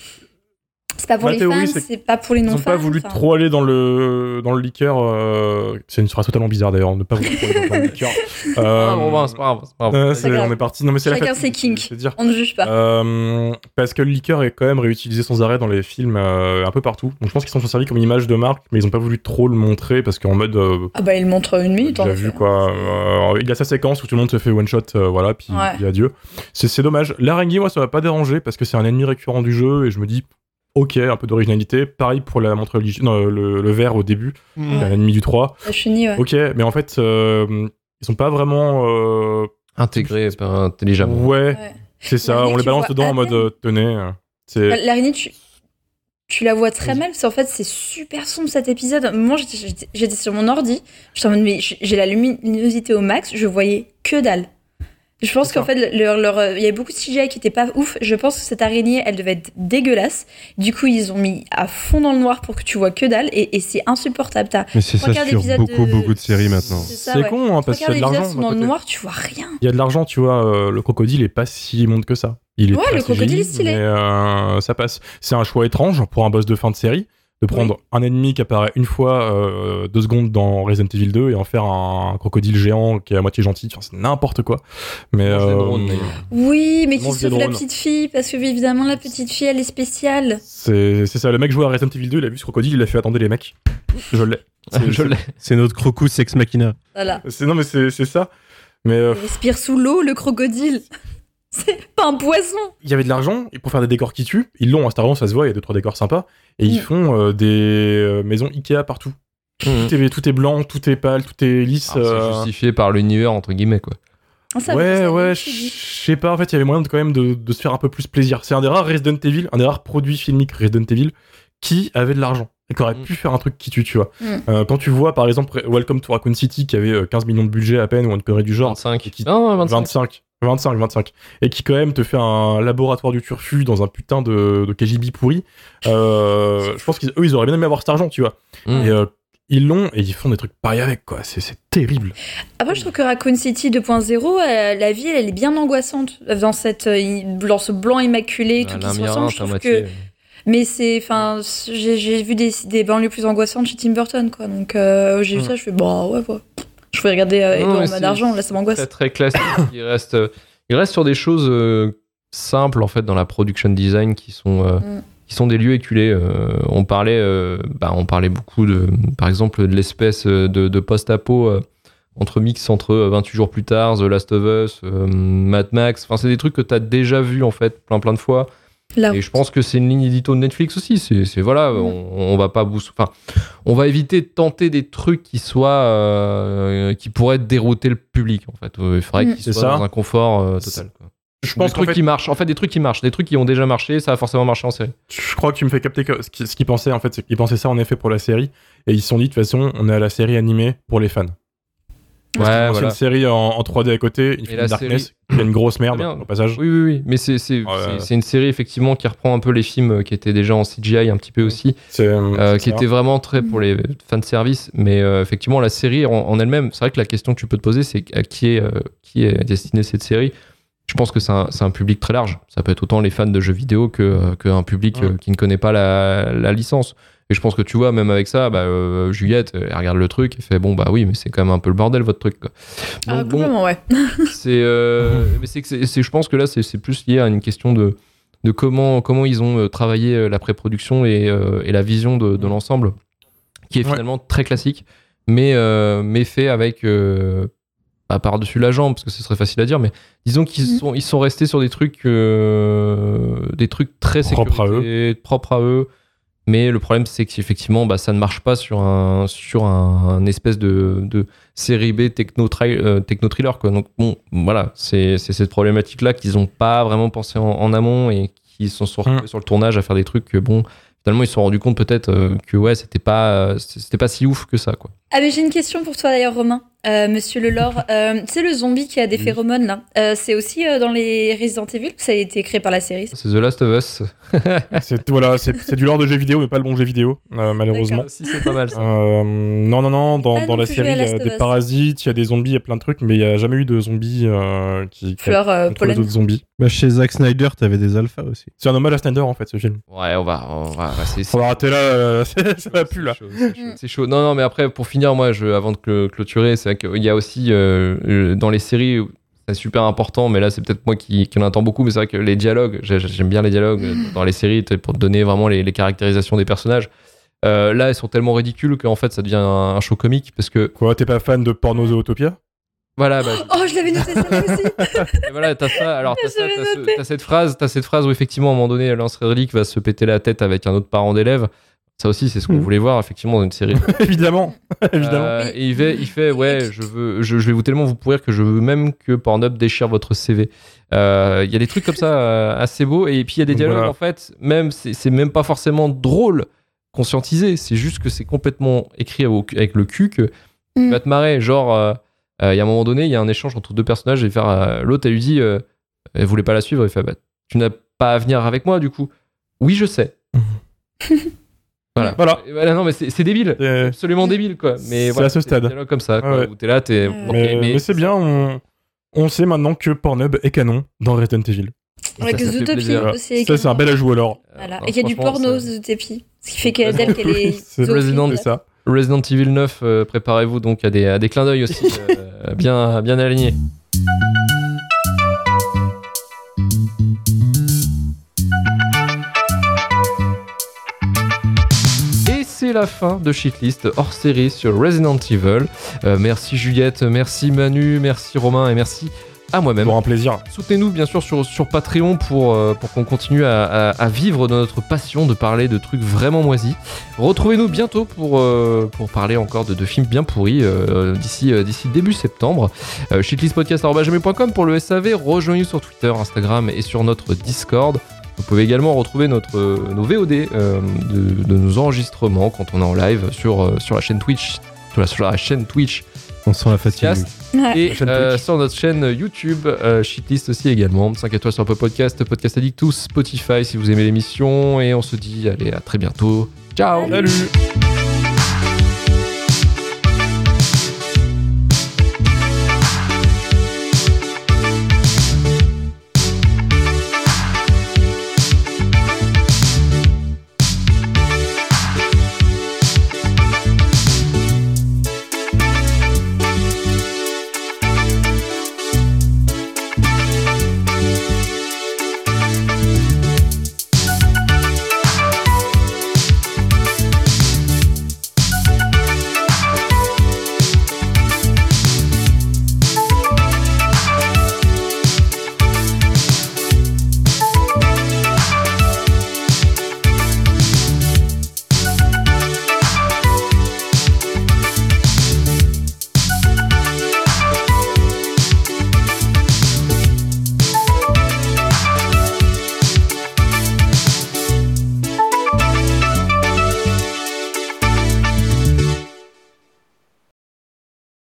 C'est pas pour Ma les théorie, fans, c'est c'est pas pour les Ils non ont fans. pas voulu trop aller dans le dans le liqueur. euh, C'est une phrase totalement bizarre d'ailleurs, ne pas vouloir trop aller dans le liqueur. Ah, Euh, bon, bah, c'est pas grave. c'est pas grave. euh, on est parti. Non mais c'est la Chacun ses kinks. On ne juge pas. Euh, parce que le liqueur est quand même réutilisé sans arrêt dans les films euh, un peu partout. Donc je pense qu'ils s'en sont servis comme image de marque, mais ils ont pas voulu trop le montrer parce qu'en mode euh, Ah bah il montre une minute. en déjà effet. vu quoi. Euh, il a sa séquence où tout le monde se fait one shot, euh, voilà, puis, Ouais. puis adieu. C'est c'est dommage. L'araignée, moi, ça m'a pas dérangé parce que c'est un ennemi récurrent du jeu et je me dis, ok, un peu d'originalité. Pareil pour la montre religieuse, non, le, le verre au début, Ouais. un ennemi du 3. La chenille, ouais. Ok, mais en fait, euh, ils sont pas vraiment. euh, Intégré, pas intelligemment. ouais, Ouais. c'est ça. On les balance dedans en mode euh, tenez. euh, L'araignée, tu, tu la vois très mal, parce qu'en fait, c'est super sombre cet épisode. Moi, j'étais- sur mon ordi, j'étais en mode, mais j'ai j'ai la luminosité au max, je voyais que dalle. Je pense qu'en fait, leur, leur, euh, il y avait beaucoup de CGI qui étaient pas ouf. Je pense que cette araignée, elle devait être dégueulasse. Du coup, ils ont mis à fond dans le noir pour que tu vois que dalle, et, et c'est insupportable. T'as Mais c'est ça Regarde sur beaucoup, de- beaucoup de séries maintenant. C'est ça, C'est ouais. con, hein, parce qu'il y a de l'argent. dans le noir, tu vois rien. Il y a de l'argent, tu vois. euh, le crocodile est pas si immonde que ça. Il est Ouais, le crocodile est stylé. Mais euh, ça passe. C'est un choix étrange pour un boss de fin de série de prendre un ennemi qui apparaît une fois euh, deux secondes dans Resident Evil 2 et en faire un crocodile géant qui est à moitié gentil. Enfin, c'est n'importe quoi. Mais euh. Oui, mais qui sauve la petite fille, parce que évidemment, la petite fille, elle est spéciale. c'est c'est ça. Le mec jouait à Resident Evil 2, il a vu ce crocodile, il a fait attendez les mecs. Je l'ai. C'est- Je l'ai. C'est notre crocus ex machina. Voilà. C'est non mais c'est c'est ça. Mais euh, Il respire sous l'eau, le crocodile. C'est pas un poisson. Il y avait de l'argent et pour faire des décors qui tuent. Ils l'ont à Star Wars, ça se voit, il y a deux trois décors sympas. Et ils Mm. font euh, des euh, maisons Ikea partout. Mhm. Tout, est, tout est blanc, tout est pâle, tout est lisse. Euh, C'est justifié par l'univers, entre guillemets, quoi. Ah, ça, ouais, ça, ouais, je sais pas, en fait, il y avait moyen de, quand même de, de se faire un peu plus plaisir. C'est un des rares Resident Evil, un des rares produits filmiques Resident Evil qui avait de l'argent et qui aurait Mm. pu faire un truc qui tue, tu vois. Mm. Euh, quand tu vois, par exemple, Welcome to Raccoon City qui avait euh, 15 millions de budget à peine ou une connerie du genre, 25. et qui- Non, 25. 25. 25, 25. Et qui quand même te fait un laboratoire du turfu dans un putain de, de KGB pourri. Euh, je pense qu'eux, ils auraient bien aimé avoir cet argent, tu vois. Mm. Et euh, ils l'ont et ils font des trucs pareils avec, quoi. C'est terrible. Après, je trouve que Raccoon City 2.0, euh, la ville, elle est bien angoissante dans cette, euh, dans ce blanc immaculé, tout Un qui se ressemble. Je trouve moitié. que, mais c'est, enfin, j'ai vu des, des banlieues plus angoissantes chez Tim Burton, quoi. Donc, euh, j'ai vu Mm. ça, je fais, bon, ouais, ouais. Je vais regarder euh, Non, Edouard mais en mode c'est- argent, là, ça m'angoisse. très très classique. il reste, il reste sur des choses euh, simples en fait dans la production design qui sont euh, Mm. qui sont des lieux éculés. Euh, on parlait, bah, on parlait beaucoup de, par exemple, de l'espèce de, de post-apo entre mix entre euh, 28 jours plus tard, The Last of Us, euh, Mad Max. Enfin, c'est des trucs que tu as déjà vu en fait plein plein de fois. Là, Et je pense que c'est une ligne édito de Netflix aussi. C'est, voilà, on, on va pas enfin, on va éviter de tenter des trucs qui soient, euh, qui pourraient dérouter le public en fait. Il faudrait Mm. qu'ils C'est soient ça. dans un confort euh, total. quoi. Je pense des trucs fait, qui marchent. En fait, des trucs qui marchent, des trucs qui ont déjà marché, ça a forcément marché en série. je crois que tu me fais capter que ce qu'ils ce qu'ils pensaient, en fait, c'est qu'ils pensaient ça en effet pour la série. Et ils se sont dit, de toute façon, on est à la série animée pour les fans. Ouais, C'est voilà. une série en, en 3D à côté, la Darkness, qui a une grosse merde, au passage. Oui, oui, oui. Mais c'est, c'est, c'est- c'est une série effectivement qui reprend un peu les films qui étaient déjà en CGI un petit peu aussi. C'est, Euh, c'est qui était vraiment très pour les fans de service. Mais euh, effectivement, la série en, en elle-même, c'est vrai que la question que tu peux te poser, c'est à qui est, euh, qui est destinée cette série. Je pense que c'est un, c'est un public très large. Ça peut être autant les fans de jeux vidéo que, euh, qu'un public Mm. euh, qui ne connaît pas la, la licence. Et je pense que tu vois, même avec ça, bah, euh, Juliette, elle regarde le truc et fait bon, bah oui, mais c'est quand même un peu le bordel votre truc. Quoi. ah, Donc, bon, complètement, ouais. c'est, euh, mais c'est que c'est, c'est- je pense que là, c'est, c'est plus lié à une question de, de comment, comment ils ont euh, travaillé la pré-production et, euh, et la vision de, de l'ensemble, qui est Ouais. finalement très classique, mais, euh, mais fait avec. euh, pas par-dessus la jambe, parce que ce serait facile à dire, mais disons qu'ils Mhm. sont, ils sont restés sur des trucs, euh, des trucs très Propres à propres à eux. Mais le problème, c'est qu'effectivement, bah, ça ne marche pas sur un, sur un, un espèce de, de série B techno, tri- euh, techno thriller. Quoi. Donc, bon, voilà, c'est cette problématique-là qu'ils n'ont pas vraiment pensé en, en amont et qui sont retrouvés Mm. sur le tournage à faire des trucs que, bon, finalement, ils se sont rendus compte peut-être euh, que, ouais, c'était pas, c'était pas si ouf que ça, quoi. Ah, mais j'ai une question pour toi d'ailleurs, Romain. Euh, Monsieur Lelore, euh, tu sais, le zombie qui a des Oui. phéromones là, euh, c'est aussi euh, dans les Resident Evil? Ça a été créé par la série ça C'est The Last of Us. C'est, voilà, c'est, c'est du lore de jeux vidéo, mais pas le bon jeu vidéo, euh, malheureusement. si, c'est pas mal, ça. Euh, non, non, non, dans, Ah, dans la série, il y a des parasites, il y a des zombies, il y a plein de trucs, mais il n'y a jamais eu de zombies euh, qui, qui Fleur contre les autres zombies. Bah, chez Zack Snyder, t'avais des alphas aussi. C'est un hommage à Snyder, en fait, ce film. Ouais, on va, on va, c'est- On va arrêter là, euh, ça va plus, là. C'est chaud, c'est c'est chaud. Non, non, mais après, pour finir, moi, je, avant de cl- clôturer, c'est vrai qu'il y a aussi euh, euh, dans les séries, c'est super important, mais là, c'est peut-être moi qui, qui en entends beaucoup, mais c'est vrai que les dialogues, j'ai- j'aime bien les dialogues euh, dans les séries pour te donner vraiment les, les caractérisations des personnages. Euh, là, elles sont tellement ridicules qu'en fait, ça devient un, un show comique parce que Quoi, t'es pas fan de Porno Zootopia? Voilà, bah, Oh, je l'avais noté ça aussi. Et voilà, t'as ça. Alors, t'as, ça, J'avais t'as, ce- noté. t'as cette phrase, t'as cette phrase où effectivement, à un moment donné, Lance Reddick va se péter la tête avec un autre parent d'élève. Ça aussi, c'est ce qu'on Mhm. voulait voir effectivement dans une série. Évidemment, évidemment. Euh, Oui. et il fait, il fait, ouais, je veux, je, je vais vous tellement vous pourrir que je veux même que Pornhub déchire votre CV. Euh, Il y a des trucs comme ça euh, assez beaux, et puis il y a des dialogues voilà. en fait, même c'est même pas forcément drôle, conscientisé. C'est juste que c'est complètement écrit avec le cul que tu Mm. vas te marrer. Genre, euh, euh, il y a un moment donné, il y a un échange entre deux personnages et faire euh, l'autre, elle lui dit, euh, elle voulait pas la suivre, il fait, bah, tu n'as pas à venir avec moi du coup. Oui, je sais. voilà. Voilà. Et voilà, non, mais c'est c'est débile absolument débile quoi mais C'est voilà, à ce stade. comme ça quoi, Ouais, ouais. où t'es là t'es Euh, ok, mais mais c'est bien, on, on sait maintenant que Pornhub est canon dans Resident Evil. Ça fait Zootopie aussi. Ça, c'est un bel ajout alors. Voilà. Et qu'il y a du porno, Zootopie. Ce qui fait qu'elle qu'elle est. C'est. Resident- ça. Resident Evil 9 euh, préparez-vous donc à des, à des clins d'œil aussi euh, bien bien alignés c'est la fin de Shitlist hors série sur Resident Evil. Euh, merci Juliette, merci Manu, merci Romain et merci à moi-même. Pour un plaisir. Soutenez-nous bien sûr sur, sur Patreon pour, euh, pour qu'on continue à, à- à vivre de notre passion de parler de trucs vraiment moisis. Retrouvez-nous bientôt pour, euh, pour parler encore de, de films bien pourris euh, d'ici d'ici début septembre. Shitlistpodcast.com pour le SAV. Rejoignez-nous sur Twitter, Instagram et sur notre Discord. Vous pouvez également retrouver notre, euh, nos VOD euh, de, de nos enregistrements quand on est en live sur, euh, sur la chaîne Twitch. Sur la, sur la chaîne Twitch On sent la fatigue. Et euh, sur notre chaîne YouTube, euh, Shitlist aussi également. 5 étoiles sur Apple Podcast, Podcast Addict, tous Spotify si vous aimez l'émission. Et on se dit, allez, à très bientôt. Ciao Salut. Salut